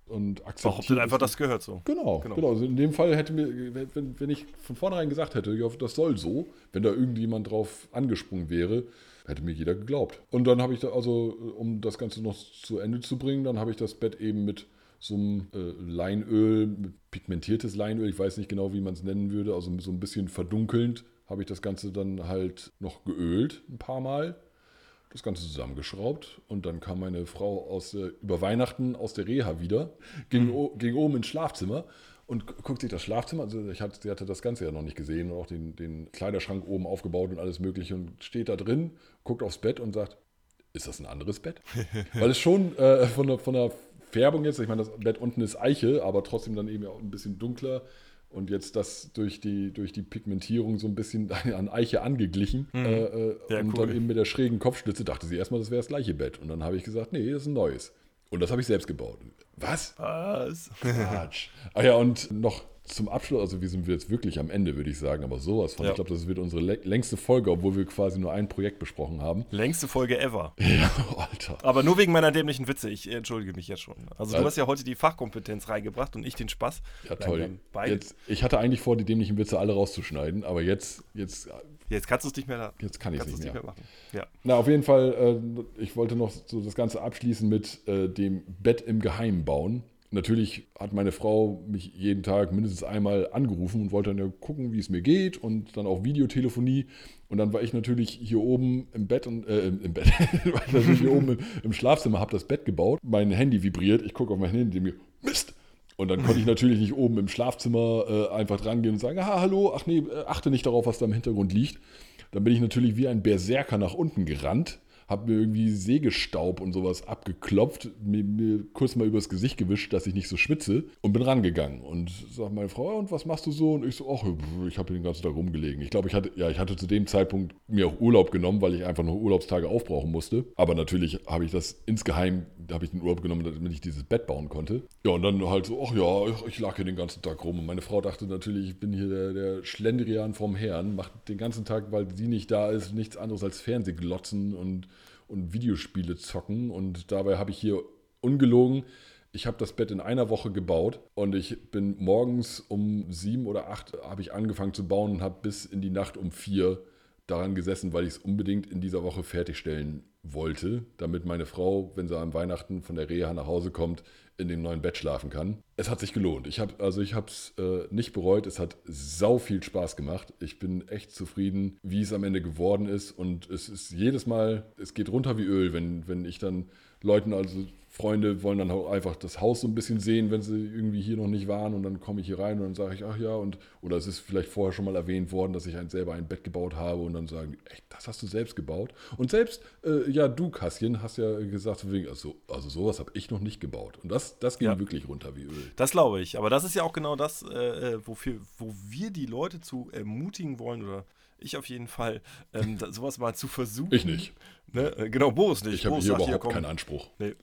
und akzeptiert. Behauptet einfach, das gehört so. Genau, genau. genau. Also in dem Fall hätte mir, wenn, wenn ich von vornherein gesagt hätte, das soll so, wenn da irgendjemand drauf angesprungen wäre, Hätte mir jeder geglaubt. Und dann habe ich da, also um das Ganze noch zu Ende zu bringen, dann habe ich das Bett eben mit so einem äh, Leinöl, pigmentiertes Leinöl, ich weiß nicht genau, wie man es nennen würde, also so ein bisschen verdunkelnd, habe ich das Ganze dann halt noch geölt, ein paar Mal. Das Ganze zusammengeschraubt und dann kam meine Frau aus der, über Weihnachten aus der Reha wieder, ging, mhm. ging oben ins Schlafzimmer und guckt sich das Schlafzimmer, also ich hatte, sie hatte das Ganze ja noch nicht gesehen und auch den, den Kleiderschrank oben aufgebaut und alles mögliche und steht da drin, guckt aufs Bett und sagt, ist das ein anderes Bett? Weil es schon äh, von, der, von der Färbung jetzt, ich meine, das Bett unten ist Eiche, aber trotzdem dann eben auch ein bisschen dunkler und jetzt das durch die, durch die Pigmentierung so ein bisschen an Eiche angeglichen mhm. äh, äh ja, und cool. dann eben mit der schrägen Kopfstütze dachte sie erstmal, das wäre das gleiche Bett und dann habe ich gesagt, nee, das ist ein neues. Und das habe ich selbst gebaut. Was? Was? Quatsch. Ach ja, und noch zum Abschluss, also wir sind jetzt wirklich am Ende, würde ich sagen, aber sowas von. Ja. Ich glaube, das wird unsere längste Folge, obwohl wir quasi nur ein Projekt besprochen haben. Längste Folge ever. Ja, Alter. Aber nur wegen meiner dämlichen Witze. Ich entschuldige mich jetzt schon. Also, du hast ja heute die Fachkompetenz reingebracht und ich den Spaß. Ja, toll. Jetzt, ich hatte eigentlich vor, die dämlichen Witze alle rauszuschneiden, aber jetzt, jetzt Jetzt kannst du es nicht mehr. Jetzt kann ich es nicht, nicht, mehr machen. Ja. Na, auf jeden Fall, äh, ich wollte noch so das Ganze abschließen mit äh, dem Bett im Geheimen bauen. Natürlich hat meine Frau mich jeden Tag mindestens einmal angerufen und wollte dann ja gucken, wie es mir geht und dann auch Videotelefonie. Und dann war ich natürlich hier oben im Bett und äh, im Bett, war ich hier oben im, im Schlafzimmer, habe das Bett gebaut. Mein Handy vibriert, ich gucke auf mein Handy und mir, Mist, und dann konnte ich natürlich nicht oben im Schlafzimmer äh, einfach drangehen und sagen, ah, hallo, ach nee, äh, achte nicht darauf, was da im Hintergrund liegt. Dann bin ich natürlich wie ein Berserker nach unten gerannt habe mir irgendwie Sägestaub und sowas abgeklopft, mir, mir, kurz mal übers Gesicht gewischt, dass ich nicht so schwitze und bin rangegangen und sag meine Frau, und was machst du so? Und ich so, ach, ich habe den ganzen Tag rumgelegen. Ich glaube, ich hatte, ja, ich hatte zu dem Zeitpunkt mir auch Urlaub genommen, weil ich einfach noch Urlaubstage aufbrauchen musste. Aber natürlich habe ich das insgeheim, habe ich den Urlaub genommen, damit ich dieses Bett bauen konnte. Ja, und dann halt so, ach ja, ich lag hier den ganzen Tag rum. Und meine Frau dachte natürlich, ich bin hier der, der Schlendrian vom Herrn, macht den ganzen Tag, weil sie nicht da ist, nichts anderes als Fernsehglotzen und und Videospiele zocken. Und dabei habe ich hier ungelogen, ich habe das Bett in einer Woche gebaut und ich bin morgens um sieben oder acht habe ich angefangen zu bauen und habe bis in die Nacht um vier daran gesessen, weil ich es unbedingt in dieser Woche fertigstellen wollte, damit meine Frau, wenn sie am Weihnachten von der Reha nach Hause kommt, in dem neuen Bett schlafen kann. Es hat sich gelohnt. Ich habe also es äh, nicht bereut. Es hat sau viel Spaß gemacht. Ich bin echt zufrieden, wie es am Ende geworden ist und es ist jedes Mal, es geht runter wie Öl, wenn wenn ich dann Leuten also Freunde wollen dann auch einfach das Haus so ein bisschen sehen, wenn sie irgendwie hier noch nicht waren und dann komme ich hier rein und dann sage ich, ach ja, und oder es ist vielleicht vorher schon mal erwähnt worden, dass ich ein, selber ein Bett gebaut habe und dann sagen, echt, das hast du selbst gebaut. Und selbst, äh, ja, du, Kassien, hast ja gesagt, also, also sowas habe ich noch nicht gebaut. Und das, das ging ja. wirklich runter wie Öl. Das glaube ich. Aber das ist ja auch genau das, äh, äh wofür, wo wir die Leute zu ermutigen wollen oder ich auf jeden Fall, ähm, sowas mal zu versuchen. Ich nicht. Ne? Äh, genau, Boris nicht. Ich habe hier überhaupt hier, keinen Anspruch. Nee.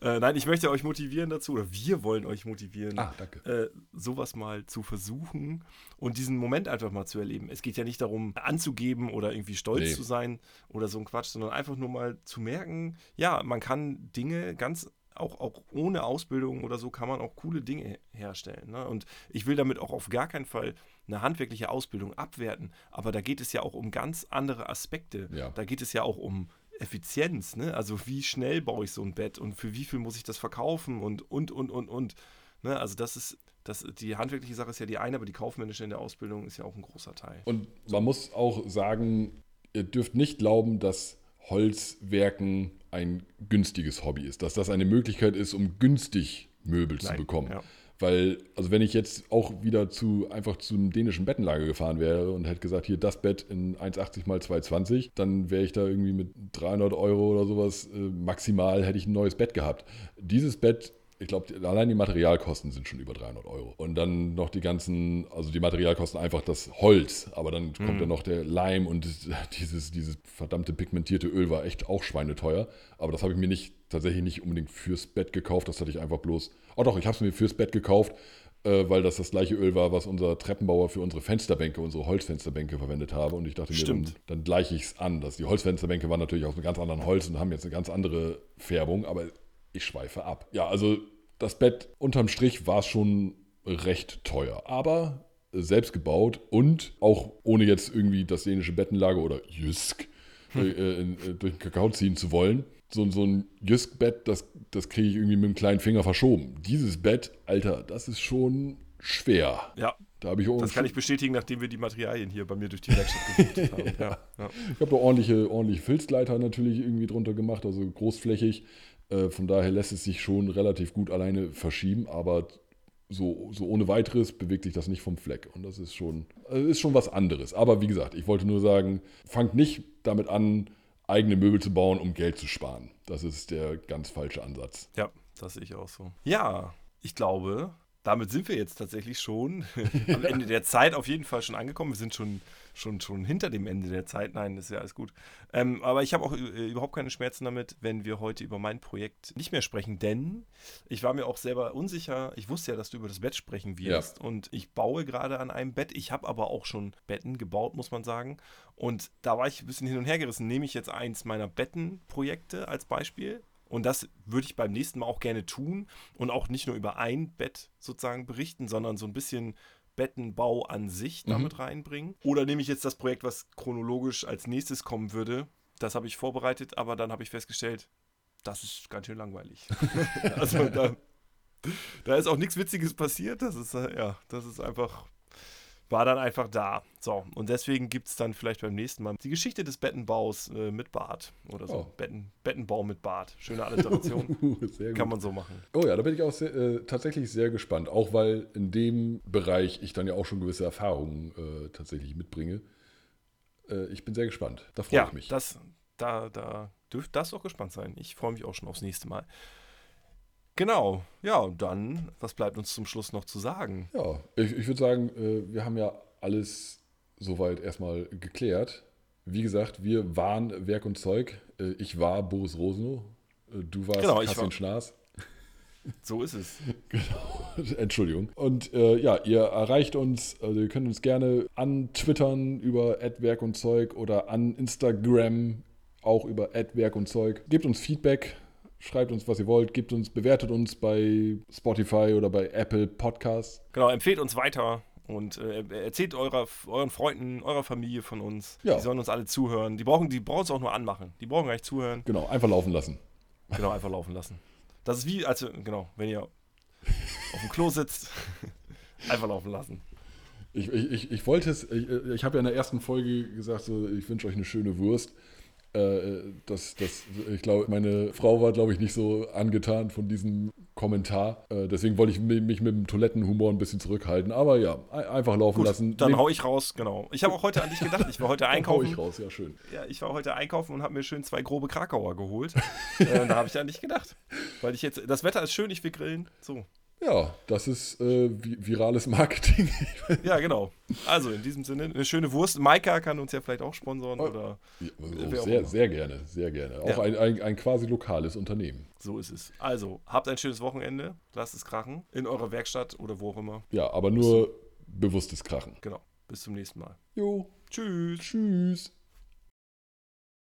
Äh, nein, ich möchte euch motivieren dazu, oder wir wollen euch motivieren, ah. Äh, sowas mal zu versuchen und diesen Moment einfach mal zu erleben. Es geht ja nicht darum, anzugeben oder irgendwie stolz nee. zu sein oder so ein Quatsch, sondern einfach nur mal zu merken, ja, man kann Dinge ganz auch, auch ohne Ausbildung oder so kann man auch coole Dinge herstellen. Ne? Und ich will damit auch auf gar keinen Fall eine handwerkliche Ausbildung abwerten, aber da geht es ja auch um ganz andere Aspekte. Ja. Da geht es ja auch um Effizienz, ne? Also wie schnell baue ich so ein Bett und für wie viel muss ich das verkaufen und und und und und. Ne? Also das ist, das, die handwerkliche Sache ist ja die eine, aber die kaufmännische in der Ausbildung ist ja auch ein großer Teil. Und man muss auch sagen, ihr dürft nicht glauben, dass Holzwerken ein günstiges Hobby ist, dass das eine Möglichkeit ist, um günstig Möbel Nein, zu bekommen. Ja. Weil, also wenn ich jetzt auch wieder zu einfach zum dänischen Bettenlager gefahren wäre und hätte gesagt, hier das Bett in 1,80 mal 2,20, dann wäre ich da irgendwie mit 300 Euro oder sowas äh, maximal hätte ich ein neues Bett gehabt. Dieses Bett ich glaube, allein die Materialkosten sind schon über 300 Euro. Und dann noch die ganzen, also die Materialkosten einfach das Holz, aber dann kommt Mhm. dann noch der Leim und dieses, dieses verdammte pigmentierte Öl war echt auch schweineteuer. Aber das habe ich mir nicht tatsächlich nicht unbedingt fürs Bett gekauft, das hatte ich einfach bloß. Oh doch, ich habe es mir fürs Bett gekauft, äh, weil das das gleiche Öl war, was unser Treppenbauer für unsere Fensterbänke, unsere Holzfensterbänke verwendet habe. Und ich dachte mir, dann, Stimmt. dann gleiche ich es an. Das, die Holzfensterbänke waren natürlich aus einem ganz anderen Holz und haben jetzt eine ganz andere Färbung, aber ich schweife ab. Ja, also das Bett unterm Strich war schon recht teuer, aber selbst gebaut und auch ohne jetzt irgendwie das dänische Bettenlager oder Jysk äh, äh, in- äh, durch den Kakao ziehen zu wollen. So, so ein Jysk-Bett, das, das kriege ich irgendwie mit dem kleinen Finger verschoben. Dieses Bett, Alter, das ist schon schwer. Ja, Da ich das kann ich bestätigen, nachdem wir die Materialien hier bei mir durch die Werkstatt gesucht haben. Ja, ja. Ich habe da ordentliche, ordentliche Filzleiter natürlich irgendwie drunter gemacht, also großflächig. Äh, von daher lässt es sich schon relativ gut alleine verschieben, aber so, so ohne weiteres bewegt sich das nicht vom Fleck. Und das ist schon, äh, ist schon was anderes. Aber wie gesagt, ich wollte nur sagen, fangt nicht damit an, eigene Möbel zu bauen, um Geld zu sparen. Das ist der ganz falsche Ansatz. Ja, das sehe ich auch so. Ja, ich glaube, damit sind wir jetzt tatsächlich schon am Ende der Zeit auf jeden Fall schon angekommen. Wir sind schon, schon, schon hinter dem Ende der Zeit. Nein, das ist ja alles gut. Ähm, aber ich habe auch äh, überhaupt keine Schmerzen damit, wenn wir heute über mein Projekt nicht mehr sprechen, denn ich war mir auch selber unsicher. Ich wusste ja, dass du über das Bett sprechen wirst und ich baue gerade an einem Bett. Ich habe aber auch schon Betten gebaut, muss man sagen. Und da war ich ein bisschen hin und her gerissen. Nehme ich jetzt eins meiner Bettenprojekte als Beispiel und das würde ich beim nächsten Mal auch gerne tun und auch nicht nur über ein Bett sozusagen berichten, sondern so ein bisschen Bettenbau an sich damit reinbringen. Oder nehme ich jetzt das Projekt, was chronologisch als nächstes kommen würde. Das habe ich vorbereitet, aber dann habe ich festgestellt, das ist ganz schön langweilig. also da, da ist auch nichts Witziges passiert. Das ist, äh, ja, das ist einfach, war dann einfach da. So, und deswegen gibt es dann vielleicht beim nächsten Mal die Geschichte des Bettenbaus äh, mit Bad oder so. Oh. Betten, Bettenbau mit Bad. Schöne Alliteration. Kann man so machen. Oh ja, da bin ich auch sehr, äh, tatsächlich sehr gespannt. Auch weil in dem Bereich ich dann ja auch schon gewisse Erfahrungen äh, tatsächlich mitbringe. Äh, ich bin sehr gespannt. Da freue Ja, ich mich. das, da, da dürft das auch gespannt sein. Ich freue mich auch schon aufs nächste Mal. Genau, ja, und dann, was bleibt uns zum Schluss noch zu sagen? Ja, ich, ich würde sagen, äh, wir haben ja alles soweit erstmal geklärt. Wie gesagt, wir waren Werk und Zeug. Äh, ich war Boris Rosenow. Äh, du warst Genau, ich Kassian war- Schnaas. So ist es. Entschuldigung. Und äh, ja, ihr erreicht uns, also ihr könnt uns gerne antwittern über Werk und Zeug oder an Instagram auch über Werk und Zeug. Gebt uns Feedback, schreibt uns, was ihr wollt, gebt uns, bewertet uns bei Spotify oder bei Apple Podcasts. Genau, empfehlt uns weiter und äh, erzählt eurer, euren Freunden, eurer Familie von uns. Ja. Die sollen uns alle zuhören. Die brauchen die brauchen es auch nur anmachen. Die brauchen gar nicht zuhören. Genau, einfach laufen lassen. Genau, einfach laufen lassen. Das ist wie, also, genau, wenn ihr auf dem Klo sitzt, einfach laufen lassen. Ich, ich, ich, ich wollte es, ich, ich habe ja in der ersten Folge gesagt, so, ich wünsche euch eine schöne Wurst. Äh, das, das, ich glaube, meine Frau war, glaube ich, nicht so angetan von diesem Kommentar. Äh, deswegen wollte ich mi- mich mit dem Toilettenhumor ein bisschen zurückhalten. Aber ja, ein- einfach laufen Gut, lassen. dann Nehm- hau ich raus, genau. Ich habe auch heute an dich gedacht. Ich war heute hau einkaufen. ich raus, ja schön. Ja, ich war heute einkaufen und habe mir schön zwei grobe Krakauer geholt. äh, da habe ich an dich gedacht. Weil ich jetzt, das Wetter ist schön, ich will grillen. So. Ja, das ist äh, vi- virales Marketing. Ja, genau. Also in diesem Sinne, eine schöne Wurst. Maika kann uns ja vielleicht auch sponsoren oder Ja, oh, auch sehr, sehr gerne, sehr gerne. Auch Ja. ein, ein, ein quasi lokales Unternehmen. so ist es. Also, habt ein schönes Wochenende. Lasst es krachen. In eurer Werkstatt oder wo auch immer. Ja, aber nur bewusstes Krachen. Genau. Bis zum nächsten Mal. Jo, Tschüss. tschüss.